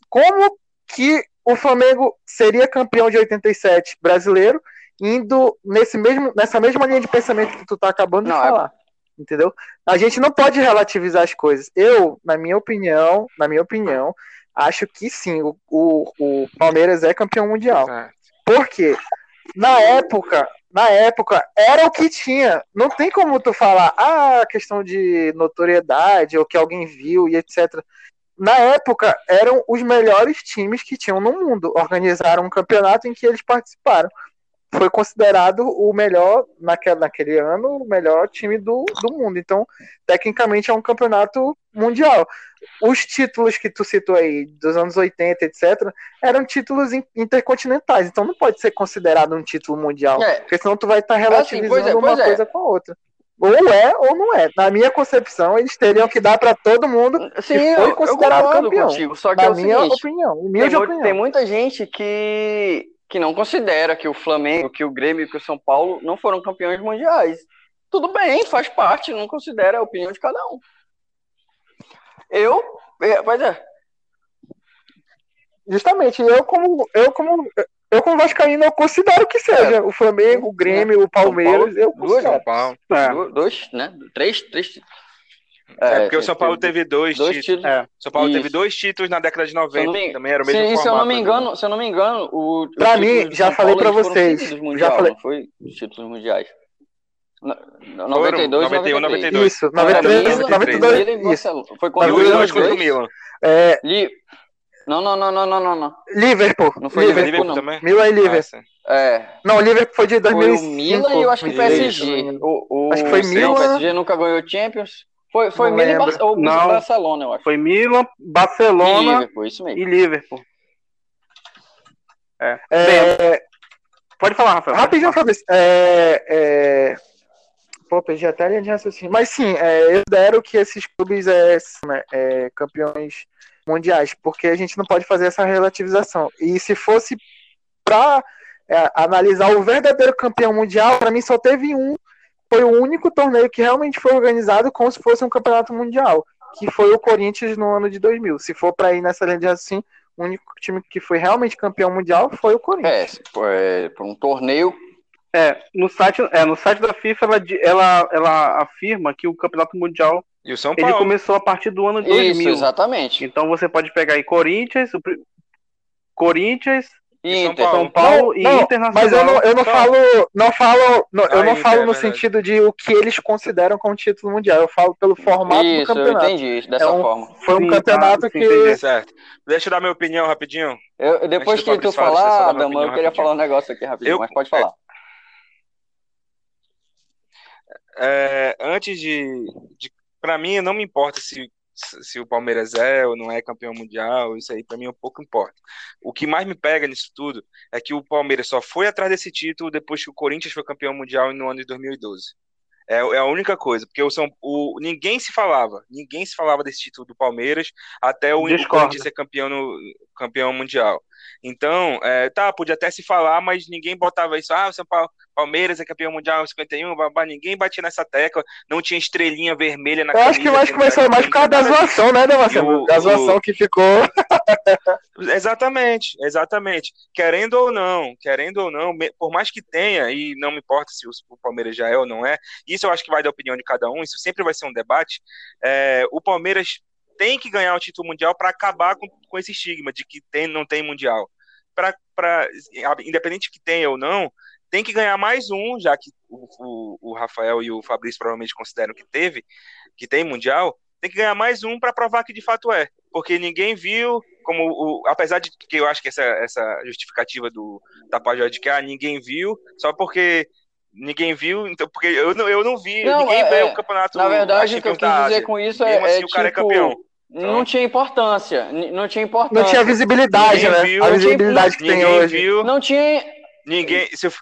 Como que o Flamengo seria campeão de 87 brasileiro, indo nesse mesmo, nessa mesma linha de pensamento que tu tá acabando de Não, é- falar? Entendeu? A gente não pode relativizar as coisas. Eu, na minha opinião, na minha opinião, acho que sim, o, o, o Palmeiras é campeão mundial. Certo. Por quê? Na época, na época, era o que tinha. Não tem como tu falar, ah, questão de notoriedade, ou que alguém viu e etc. Na época, eram os melhores times que tinham no mundo. Organizaram um campeonato em que eles participaram. Foi considerado o melhor, naquele, naquele ano, o melhor time do, do mundo. Então, tecnicamente, é um campeonato mundial. Os títulos que tu citou aí, dos anos 80, etc., eram títulos in- intercontinentais, então não pode ser considerado um título mundial, É. porque senão tu vai estar Assim, relativizando pois é, uma é. coisa com a outra. Ou é ou não é. Na minha concepção, eles teriam que dar para todo mundo sim, foi eu, eu considerado concordo campeão. contigo, só que na é minha seguinte, opinião, tem, humilde mu- opinião. tem muita gente que, que não considera que o Flamengo, que o Grêmio e que o São Paulo não foram campeões mundiais. Tudo bem, faz parte, não considera a opinião de cada um. Eu, é, pois é, Justamente, eu como eu como eu como vascaíno eu considero que seja o Flamengo, o Grêmio, o Palmeiras, eu duas, considero. São Paulo. É. do- dois, né? Três, três. É, porque o São Paulo teve dois, dois títulos. títulos. É. São Paulo teve Isso. dois títulos na década de Se eu 90. não me- Também era o mesmo Se, se eu formato. não me né? engano, se eu não me engano, o, Pra mim, já São falei Paulo, foram vocês, seguidos já mundial, falei- foi os títulos mundiais. No- no- Foram, 92, 91, 93. 92. Isso, Não, era 93, Milan, 92, Milan e isso. Foi contra o. Milan. É, Li- Não, não, não, não, não, não, não. Liverpool. Não foi Liverpool. Liverpool, não. também? Milan e Ah, Liverpool. sim. É. Não, Liverpool foi de Foi 2005. o Milan e eu acho que o 2006, PSG. O, o, Acho que foi Milan. o PSG nunca ganhou Champions. Foi, foi Não Milan e. Bar- ou Não. Barcelona, eu acho. Foi Milan, E Barcelona Liverpool, isso mesmo. e Liverpool. É. É, pode falar, Rafael. Rapidinho. Fabrício. É, é... Pô, perdi até a linha de raciocínio. Mas sim, é, eu considero que esses clubes é, são, né, é, campeões mundiais, porque a gente não pode fazer essa relativização. E se fosse para analisar o verdadeiro campeão mundial, para mim só teve um. Foi o único torneio que realmente foi organizado como se fosse um campeonato mundial, que foi o Corinthians no ano de 2000. Se for para ir nessa linha de raciocínio, o único time que foi realmente campeão mundial foi o É, Corinthians. foi por um torneio. É, no site, é, no site da FIFA ela, ela, ela afirma que o Campeonato Mundial E o São ele Paulo. começou a partir do ano Isso, 2000. exatamente. Então você pode pegar aí Corinthians, Corinthians, E São Inter. Paulo. São Paulo e Não, Internacional. Mas eu não, eu não falo, não falo, não, eu não Inter, falo é no verdade. sentido de o que eles consideram como título mundial. Eu falo pelo formato do Isso, eu campeonato. entendi isso dessa É um- forma. Foi um Sim, campeonato sim, que entendi. Certo. Deixa eu dar minha opinião rapidinho. Eu, eu- depois Antes do que tu falar, eu falar, Adama, eu queria rapidinho. falar um negócio aqui rapidinho, Eu- mas pode falar. É, antes de, de para mim não me importa se se o Palmeiras é ou não é campeão mundial, isso aí pra mim um pouco importa. O que mais me pega nisso tudo é que o Palmeiras só foi atrás desse título depois que o Corinthians foi campeão mundial no ano de 2012. É, é a única coisa, porque o São, o, ninguém se falava, ninguém se falava desse título do Palmeiras até o, o. Corinthians ser campeão, no, campeão mundial. Então, é, tá, podia até se falar, mas ninguém botava isso, ah, o São Paulo, Palmeiras é campeão mundial em 51, babá, ninguém batia nessa tecla, não tinha estrelinha vermelha na eu acho que mais começou mais por causa da zoação, né, Damasceno? O- Da o- zoação que ficou. Exatamente, exatamente. Querendo ou não, querendo ou não, por mais que tenha, e não me importa se o, o Palmeiras já é ou não é, isso eu acho que vai da opinião de cada um, isso sempre vai ser um debate. é, o Palmeiras tem que ganhar o título mundial para acabar com, com esse estigma de que tem, não tem mundial. Pra, pra, independente que tenha ou não, tem que ganhar mais um, já que o, o, o Rafael e o Fabrício provavelmente consideram que teve, que tem mundial, tem que ganhar mais um para provar que de fato é. Porque ninguém viu, como o, apesar de que eu acho que essa, essa justificativa do Tapajós de que ah, ninguém viu, só porque ninguém viu, então porque eu não, eu não vi, Não, ninguém é- vê é, o campeonato Na verdade, o que eu quis dizer com isso é, assim, é o cara é tipo, campeão. não tinha importância, não tinha importância. Não tinha visibilidade, Ninguém né? viu, a visibilidade que tem hoje. viu, Não tinha, ninguém. Se eu,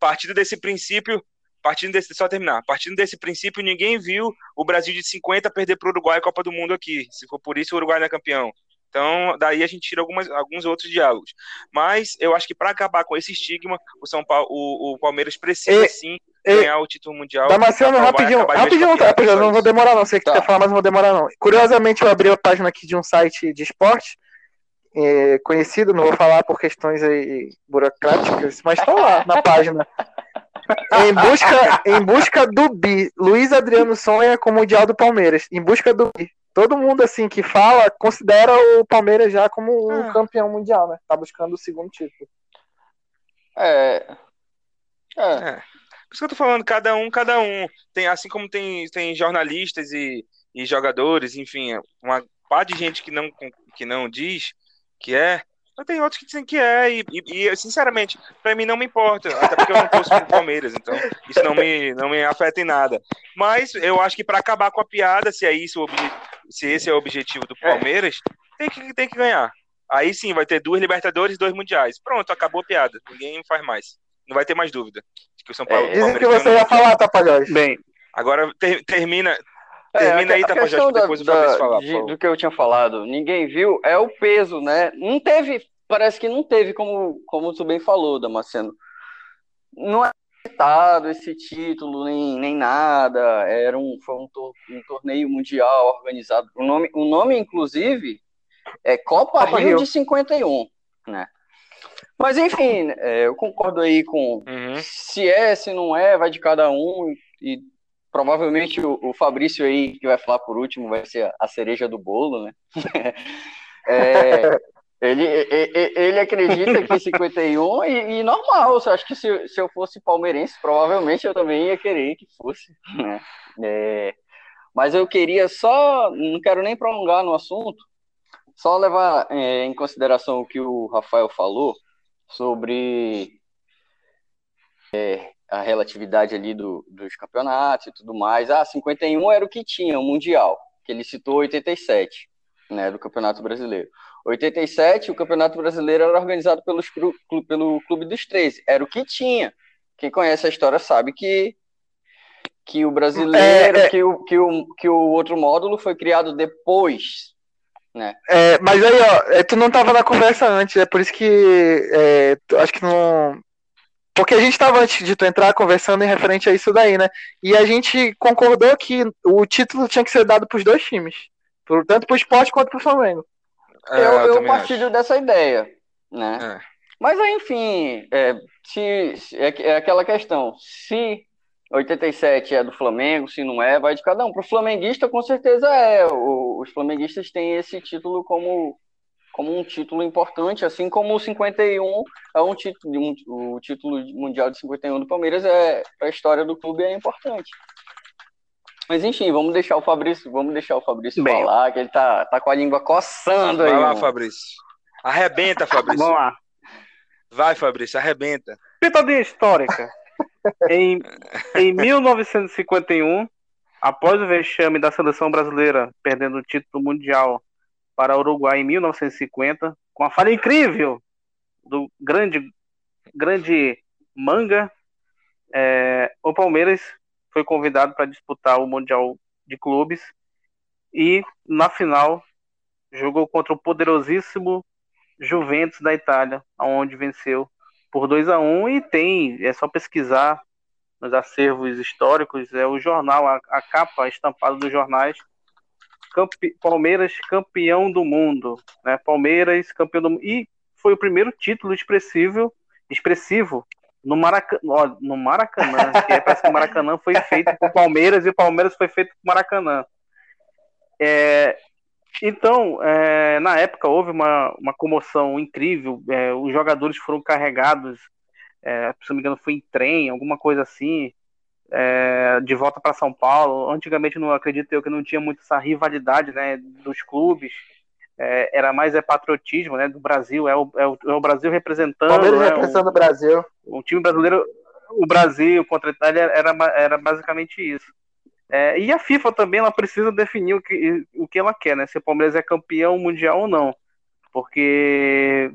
partindo desse princípio, partindo desse. Só terminar. Partindo desse princípio, ninguém viu o Brasil de 50 perder para o Uruguai a Copa do Mundo aqui. Se for por isso, o Uruguai não é campeão. Então, daí a gente tira algumas, alguns outros diálogos. Mas eu acho que para acabar com esse estigma, o São Paulo, o, o Palmeiras precisa E- sim e- ganhar o título mundial. Damasceno, Vai rapidinho, rapidinho, tá, só não vou demorar não, sei que Tá. quer falar, mas não vou demorar não. Curiosamente, eu abri a página aqui de um site de esporte, é, conhecido, não vou falar por questões aí burocráticas, mas tá lá na página. Em busca, em busca do bi, Luiz Adriano sonha com o Mundial do Palmeiras, em busca do bi. Todo mundo assim que fala considera o Palmeiras já como um Ah. campeão mundial, né? Tá buscando o segundo título. é, é, É. Por isso que eu tô falando, cada um, cada um. Tem, assim como tem, tem jornalistas e, e jogadores, enfim, uma par de gente que não, que não diz que é, mas tem outros que dizem que é, e, e- e, sinceramente, pra mim não me importa, até porque eu não torço pro Palmeiras, então isso não me, não me afeta em nada. Mas eu acho que pra acabar com a piada, se é isso o se esse é o objetivo do Palmeiras, tem que, tem que ganhar. Aí sim, vai ter duas Libertadores e dois Mundiais. Pronto, acabou a piada. Ninguém faz mais. Não vai ter mais dúvida. de que o São Paulo. É, o que você ia falar, Tapajós. Bem, Agora ter- termina. É, Termina a- aí, que depois da- da- falar, de- do que eu tinha falado, ninguém viu, é o peso, né? Não teve, parece que não teve, como, como tu bem falou, Damasceno. Não é citado esse título, nem, nem nada. Era um, foi um, tor- um torneio mundial organizado. O nome, o nome, inclusive, é Copa, Copa Rio, Rio. de 51, né? Mas enfim, é, eu concordo aí com, Uhum. se é, se não é, vai de cada um. E provavelmente o, o Fabrício aí, que vai falar por último, vai ser a, cereja do bolo, né? É, ele, ele acredita que 51 e, e normal. Eu acho que se, se eu fosse palmeirense, provavelmente eu também ia querer que fosse, né? É, mas eu queria só, não quero nem prolongar no assunto, só levar é, em consideração o que o Rafael falou sobre é, a relatividade ali do, dos campeonatos e tudo mais. Ah, 51 era o que tinha, o Mundial, que ele citou 87, né, do Campeonato Brasileiro. 87, o Campeonato Brasileiro era organizado pelos, pelo Clube dos 13, era o que tinha. Quem conhece a história sabe que que o brasileiro, é, é... Que, o, que, o, que o outro módulo foi criado depois, né? É, mas aí, ó, é, tu não tava na conversa antes, é por isso que é, acho que não. Porque a gente estava antes de tu entrar conversando em referente a isso daí, né? E a gente concordou que o título tinha que ser dado para os dois times, tanto para o esporte quanto para o Flamengo. É, eu, eu, eu partilho acho. dessa ideia, né? É. Mas enfim, é, se, se, é, é aquela questão. Se 87 é do Flamengo, se não é, vai de cada um. Para o flamenguista, com certeza é. O, os flamenguistas têm esse título como, como um título importante, assim como o 51 é um título, um, o título mundial de 51 do Palmeiras é a história do clube é importante. Mas enfim, vamos deixar o Fabrício, vamos deixar o Fabrício Bem, falar, que ele tá, tá com a língua coçando vai aí. Vai lá, mano. Fabrício. Arrebenta, Fabrício. Vamos lá. Vai, Fabrício, arrebenta. Pitadinha histórica. Em, em 1951, após o vexame da seleção brasileira perdendo o título mundial para o Uruguai em 1950, com a falha incrível do grande, grande Manga, é, o Palmeiras foi convidado para disputar o Mundial de Clubes e, na final, jogou contra o poderosíssimo Juventus da Itália, onde venceu por 2 a 1 e tem, é só pesquisar nos acervos históricos, é o jornal, a, a capa estampada dos jornais, Campe, Palmeiras campeão do mundo, né? Palmeiras campeão do mundo, e foi o primeiro título expressivo, expressivo no, Maraca, no Maracanã, que é, parece que o Maracanã foi feito por Palmeiras e o Palmeiras foi feito por Maracanã. É, então, é, na época houve uma, uma comoção incrível, é, os jogadores foram carregados, é, se não me engano foi em trem, alguma coisa assim, é, de volta para São Paulo. Antigamente, não acredito eu que não tinha muito essa rivalidade né, dos clubes, é, era mais é patriotismo né, do Brasil, é o, é o, é o Brasil representando. Palmeiras né, representando o, Brasil. O time brasileiro, o Brasil contra a Itália era, era basicamente isso. É, e a FIFA também ela precisa definir o que, o que ela quer, né? Se o Palmeiras é campeão mundial ou não. Porque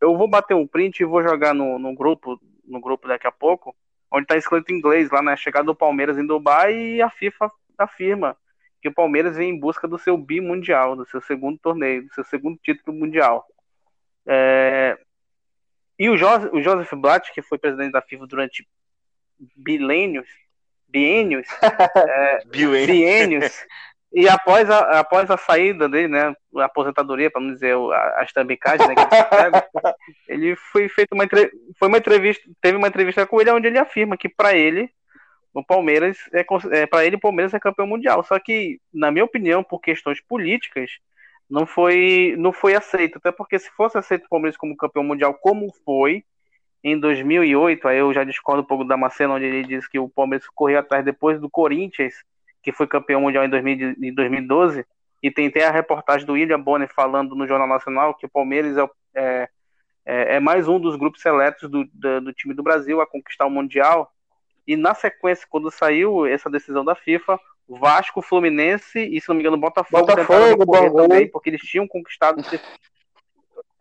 eu vou bater um print e vou jogar no, no grupo no grupo daqui a pouco, onde está escrito em inglês lá na né? chegada do Palmeiras em Dubai e a FIFA afirma que o Palmeiras vem em busca do seu bimundial, do seu segundo torneio, do seu segundo título mundial. É... E o, jo o Joseph Blatt, que foi presidente da FIFA durante bilênios, biênios, é, biênios, e após a, após a saída dele, né, a aposentadoria, para não dizer a, a estambicagem, né, ele, ele foi feito uma, foi uma entrevista, teve uma entrevista com ele onde ele afirma que para ele o Palmeiras é, é para ele o Palmeiras é campeão mundial. Só que, na minha opinião, por questões políticas, não foi não foi aceito, até porque se fosse aceito o Palmeiras como campeão mundial como foi, em 2008, aí eu já discordo um pouco da Macena, onde ele diz que o Palmeiras correu atrás depois do Corinthians, que foi campeão mundial em, 2012, e tem até a reportagem do William Bonner falando no Jornal Nacional que o Palmeiras é, é, é, é mais um dos grupos seletos do, do, do, time do Brasil a conquistar o Mundial. E na sequência, quando saiu essa decisão da FIFA, Vasco, Fluminense e, se não me engano, Botafogo, Botafogo também, porque eles tinham conquistado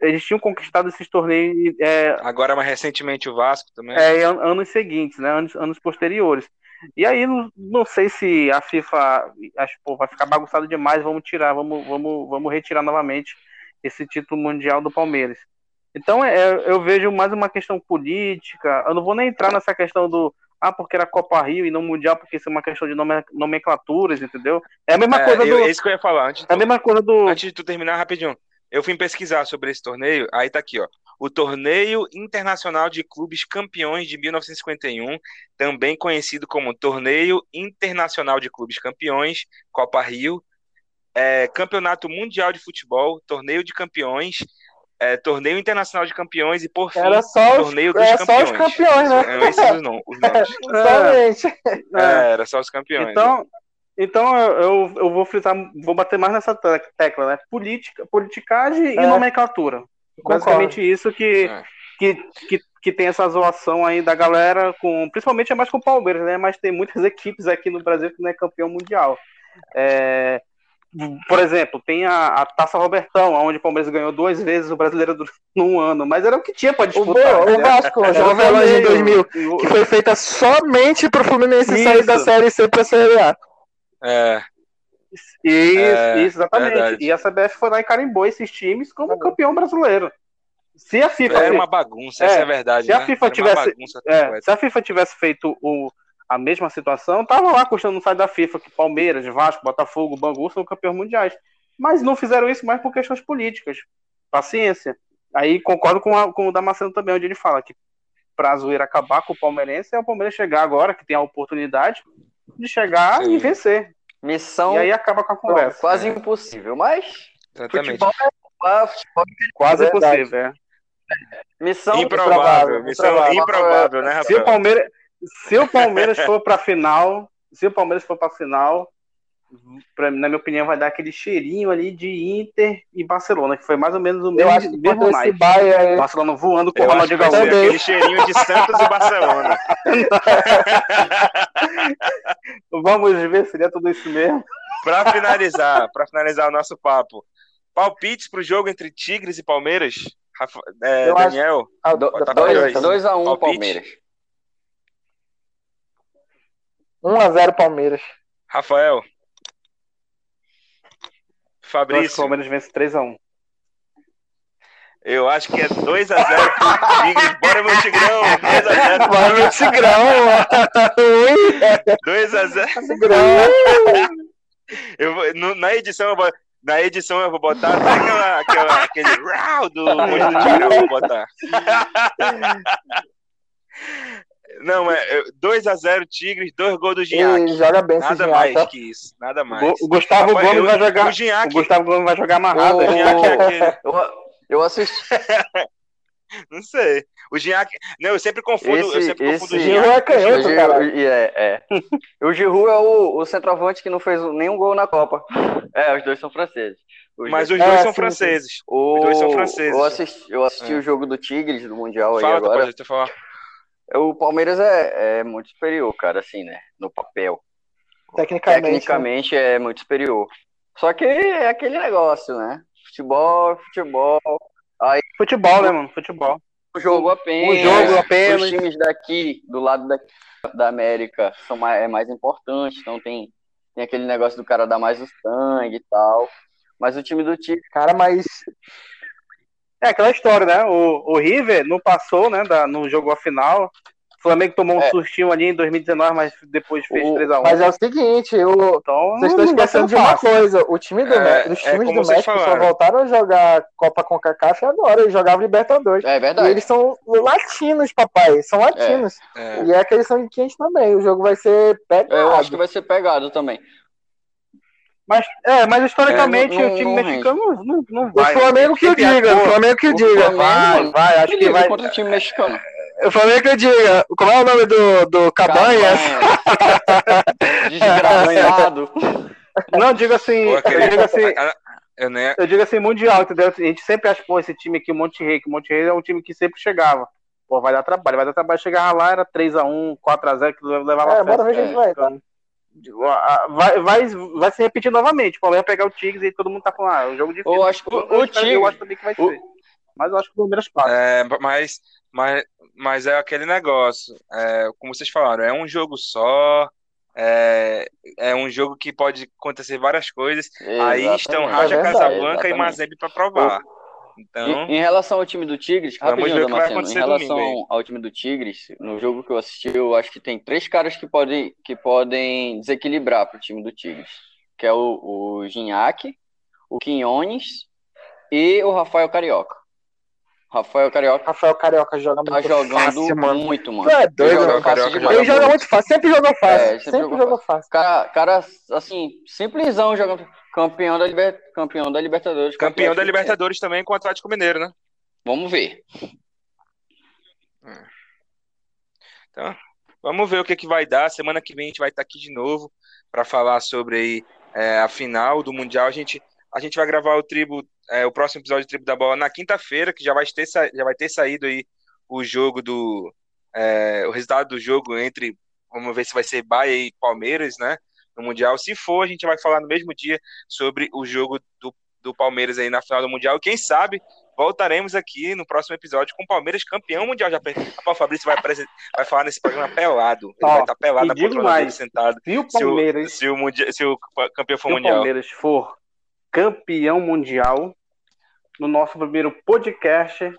eles tinham conquistado esses torneios. É, Agora, mais recentemente, o Vasco também. É, anos seguintes, né? Anos, anos posteriores. E aí, não, não sei se a FIFA acho, pô, vai ficar bagunçado demais, vamos tirar, vamos, vamos, vamos retirar novamente esse título mundial do Palmeiras. Então, é, eu vejo mais uma questão política. Eu não vou nem entrar nessa questão do. Ah, porque era Copa Rio e não Mundial, porque isso é uma questão de nomenclaturas, entendeu? É a mesma é, coisa eu, do. É isso que eu ia falar. Antes é a mesma coisa do. Antes de tu terminar, rapidinho. Eu fui pesquisar sobre esse torneio, aí tá aqui, ó. O Torneio Internacional de Clubes Campeões de 1951, também conhecido como Torneio Internacional de Clubes Campeões, Copa Rio, é, Campeonato Mundial de Futebol, Torneio de Campeões, é, Torneio Internacional de Campeões e, por fim, Torneio dos era Campeões. Só os campeões, né? Esses os nomes. Somente. É, era só os campeões. Então, Então eu, eu, vou frisar, vou bater mais nessa te- tecla, né? Política, politicagem É. e nomenclatura. Concordo. Basicamente isso que, É. que, que, que tem essa zoação aí da galera, com, principalmente é mais com o Palmeiras, né? Mas tem muitas equipes aqui no Brasil que não é campeão mundial. É, por exemplo, tem a, a Taça Robertão, onde o Palmeiras ganhou duas vezes o brasileiro do- num ano, mas era o que tinha para O, disputar. o né? Vasco, o Veloz em torneio, 2000, o- que foi feita somente pro Fluminense Isso. sair da Série C pra Série A. É, Isso, É, isso, exatamente. verdade. E a CBF foi lá e carimbou esses times como campeão brasileiro. Se a FIFA, era uma bagunça, essa é verdade. se a né? FIFA tivesse- é, se a FIFA tivesse feito o, a mesma situação, tava lá custando no site da FIFA que Palmeiras, Vasco, Botafogo, Bangu são campeões mundiais. Mas não fizeram isso mais por questões políticas. Paciência. Aí concordo com, a- com o Damasceno também, onde ele fala que pra zoeira acabar com o palmeirense é o Palmeiras chegar agora, que tem a oportunidade de chegar Sim. e vencer. Missão E aí acaba com a conversa. quase impossível, mas Exatamente. futebol é futebol, é Quase Verdade. impossível, é. missão Improvável, improvável, missão improvável. improvável, né, Se o Rafael? Palmeiras, se o Palmeiras for pra final, se o Palmeiras for pra final, pra, na minha opinião, vai dar aquele cheirinho ali de Inter e Barcelona, que foi mais ou menos o Eu mesmo, acho que mesmo. Bahia aí, Barcelona voando com o ser Gaúcho. Aquele cheirinho de Santos e Barcelona. Vamos ver se é tudo isso mesmo. Pra finalizar, para finalizar o nosso papo, palpites pro jogo entre Tigres e Palmeiras? Rafa- é, Daniel, ah, Do- Bota dois- pra nós. 2x1 Palpite. Palmeiras. 1x0 Palmeiras. Rafael, Eu acho que o Fabrício, Palmeiras vence 3x1. eu acho que é 2x0 pro Tigres. Bora, meu Tigrão! 2x0. Vai meu Tigrão, 2x0. Tigrão. Eu vou- no- na edição eu vou. Na edição eu vou botar até aquela, aquela, aquele rau do Tigrão, eu vou botar. Não, é 2x0 Tigres, dois gols do Gignac. joga bem esse Nada Gignac, mais ó. que isso, nada mais. O Gustavo Rapaz, Gomes eu- vai jogar. O Gignac, O Gustavo Gomes vai jogar amarrado. O o hein? Gignac é aquele- Eu, eu assisti Não sei. O Gignac. Não, eu sempre confundo. eu esse, sempre confundo o esse Gignac. é canhoto, o cara. e é, é. O é o, o centroavante que não fez nenhum gol na Copa. É, os dois são franceses. Os Mas dois. os dois É, são sim, franceses. O- os dois são franceses. Eu assisti, eu assisti É. o jogo do Tigres do Mundial aí Fala, agora. pode falar. O Palmeiras é, é muito superior, cara, assim, né? No papel. Tecnicamente. né? Tecnicamente é muito superior. Só que é aquele negócio, né? Futebol, futebol. Futebol, né, mano? Futebol. O jogo apenas. O jogo apenas. Os times daqui, do lado da, da América, são mais, é mais importante. Então tem, tem aquele negócio do cara dar mais o sangue e tal. Mas o time do Tigre. Cara, mas É aquela história, né? O, o River não passou, né? Da, não jogou a final. O Flamengo tomou um É. sustinho ali em 2019, mas depois fez O- 3x1. Mas é o seguinte, eu, Então, vocês estão esquecendo de uma fácil. coisa. O time do, É, os é times como do México só falaram. voltaram a jogar Copa Concacaf agora. Eles jogavam Libertadores. É E verdade. eles são latinos, papai. São latinos. É. E é que eles são quentes também. O jogo vai ser pegado. Eu acho que vai ser pegado também. Mas, é, mas historicamente É, não- o time não mexicano não, não, não O vai. Flamengo que o diga, o Flamengo que diga. Flamengo- Vai, vai, acho que vai. contra o time mexicano. O Flamengo que o diga. Como é o nome do, do Cabanhas? Desgraçado. Não, digo assim, Pô, eu digo assim, a- a- Eu nem. eu digo assim, mundial, entendeu? A gente sempre acha, pô, esse time aqui, o Monte Rei, que o Monte Rei é um time que sempre chegava. Pô, vai dar trabalho, vai dar trabalho. Chegava lá, era 3x1, 4x0, que levava É, a bora festa. ver quem vai, tá? Vai, vai, vai se repetir novamente. O Palmeiras vai pegar o Tigres e todo mundo tá falando, ah, é um jogo difícil. Eu acho que o, Eu, o espero- Tigre. eu acho também que vai o- ser. Mas eu acho que o Palmeiras passa. É, mas, mas, mas é aquele negócio. É, como vocês falaram, é um jogo só. É, é um jogo que pode acontecer várias coisas. Aí estão Exatamente. Raja É verdade, Casablanca e exatamente. Mazembe para provar. Então, Em, em relação ao time do Tigres, Vamos rapidinho, Damasceno, em relação domingo ao time do Tigres, no jogo que eu assisti, eu acho que tem três caras que podem, que podem desequilibrar para o time do Tigres, que é o, o Gignac, o Quinones e o Rafael Carioca. Rafael Carioca Rafael Carioca joga muito tá jogando fácil, mano. muito, mano. Tu é doido, Ele joga Carioca. Ele joga muito fácil, sempre jogou fácil. É, sempre sempre jogou jogou fácil. Cara, cara, assim, simplesão jogando campeão da, liber... campeão da Libertadores. campeão da Libertadores também com o Atlético Mineiro, né? Vamos ver. Vamos ver o que, que vai dar. Semana que vem a gente vai estar aqui de novo para falar sobre aí, é, a final do Mundial. A gente, a gente vai gravar o tribo, é, o próximo episódio do Tribo da Bola na quinta-feira, que já vai, ter, já vai ter saído aí o jogo do. É, o resultado do jogo entre. Vamos ver se vai ser Bahia e Palmeiras, né? No Mundial. Se for, a gente vai falar no mesmo dia sobre o jogo do, do Palmeiras aí na final do Mundial. Quem sabe voltaremos aqui no próximo episódio com o Palmeiras campeão mundial. Já o Fabrício vai, vai falar nesse programa pelado. Ele Ó, vai estar pelado na poltrona dele sentado. Se o Palmeiras. Se o, se o, se o campeão for se mundial. Se o Palmeiras for campeão mundial, no nosso primeiro podcast,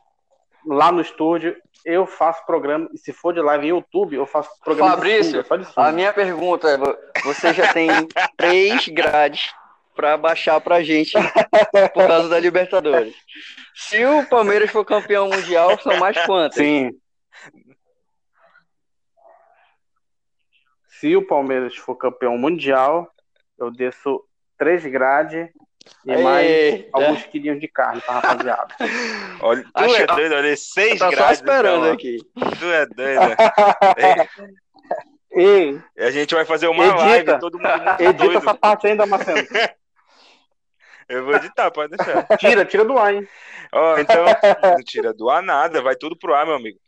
lá no estúdio, eu faço programa. E se for de live em YouTube, eu faço programa Fabrício, de sunga, de a minha pergunta é: você já tem três grades para baixar pra gente por causa da Libertadores. Se o Palmeiras for campeão mundial, são mais quantas? Sim. Se o Palmeiras for campeão mundial, eu desço três grades e Eita. mais alguns quilinhos de carne pra rapaziada. Olha, tu Acho... é doido, olha, seis tá grades. Só esperando então, aqui. Tu é doido. Ei. E a gente vai fazer uma edita, live, todo mundo. Edita doido. essa parte ainda, Marcelo. Eu vou editar, pode deixar. Tira, tira do ar, hein? Oh, então, não tira do ar nada, vai tudo pro ar, meu amigo.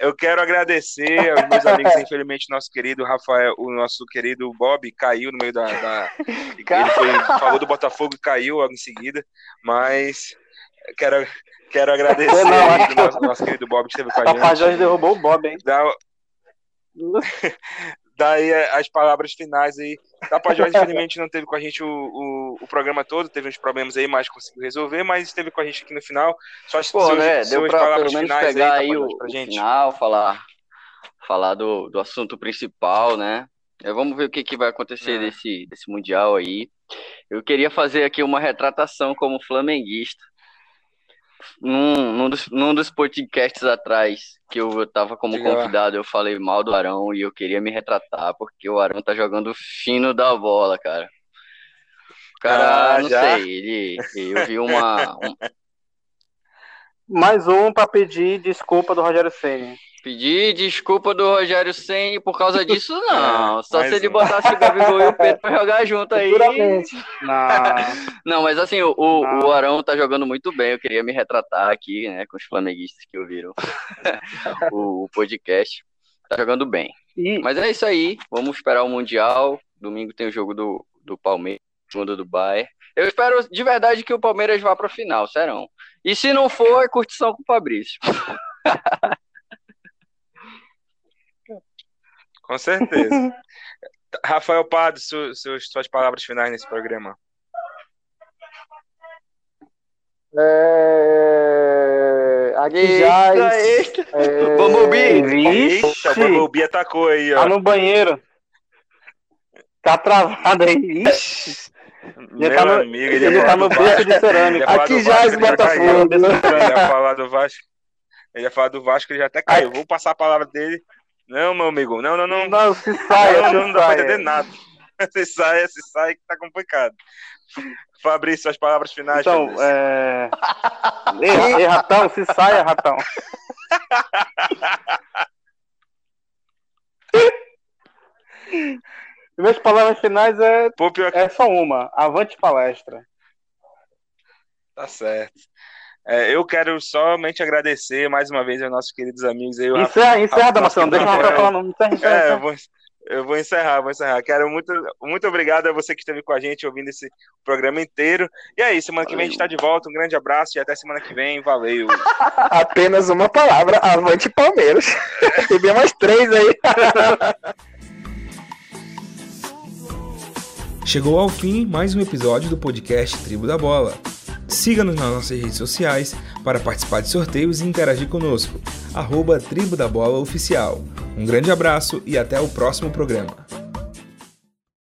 Eu quero agradecer aos meus amigos, infelizmente, nosso querido Rafael, o nosso querido Bob caiu no meio da. da... Ele foi, falou do Botafogo e caiu logo em seguida, mas quero, quero agradecer não, aí, nosso, nosso, querido Bob que esteve com a gente. Papai Jorge derrubou o Bob, hein? Dá, daí as palavras finais aí. Tapajós, infelizmente, não teve com a gente o, o, o, programa todo, teve uns problemas aí, mas conseguiu resolver, mas esteve com a gente aqui no final. Só as Pô, né? Deu pra pelo menos pegar aí, aí o, o final, falar, falar do, do assunto principal, né? Vamos ver o que, que vai acontecer é. desse, desse Mundial aí. Eu queria fazer aqui uma retratação como flamenguista num, num, dos, num dos podcasts atrás que eu tava como Diga. convidado, eu falei mal do Arão e eu queria me retratar, porque o Arão tá jogando fino da bola, cara. Cara, ah, não já? sei, ele. Eu vi uma. Um... Mais um pra pedir desculpa do Rogério Senna. Pedir desculpa do Rogério Senna por causa disso, não. Só se ele um. botasse o Gabigol e o Pedro pra jogar junto aí. Não. não, mas assim, o, o Arão tá jogando muito bem. Eu queria me retratar aqui, né, com os flamenguistas que ouviram o, o podcast. Tá jogando bem. E... Mas é isso aí. Vamos esperar o Mundial. Domingo tem o jogo do, do Palmeiras, segundo do Bayern. Eu espero de verdade que o Palmeiras vá pra final, serão. E se não for, é curtição com o Fabrício. Com certeza. Rafael Pardo, su, suas palavras finais nesse programa. É... Aqui já. É... Bumblebee. Vixe. Eita, o Bumblebee atacou aí, ó. Tá no banheiro. Tá travado aí. Ixi. Meu tá no, amigo, ele, ele tá no berço de cerâmica. Aqui já é Botafogo. Ele ia falar do Vasco. Ele ia falar do Vasco, ele já até caiu. Vou passar a palavra dele. Não, meu amigo, não, não, não. Não, se sai, não, não, não dá pra entender nada. Se sai, se sai, que tá complicado. Fabrício, as palavras finais. Então, é. Ei, ratão, se sai, ratão. Minhas palavras finais é, Pô, pior... é só uma. Avante palestra. Tá certo. É, eu quero somente agradecer mais uma vez aos nossos queridos amigos aí. Encerra, encerra, Damasceno, deixa eu falar, não encerra, encerra. É, eu vou, eu vou encerrar, vou encerrar. Quero muito, muito obrigado a você que esteve com a gente ouvindo esse programa inteiro. E aí, semana que vem a gente está de volta. Um grande abraço e até semana que vem. Valeu. Apenas uma palavra, avante Palmeiras. Tem mais três aí. Chegou ao fim mais um episódio do podcast Tribo da Bola. Siga-nos nas nossas redes sociais para participar de sorteios e interagir conosco. Arroba Tribo da Bola Oficial. Um grande abraço e até o próximo programa.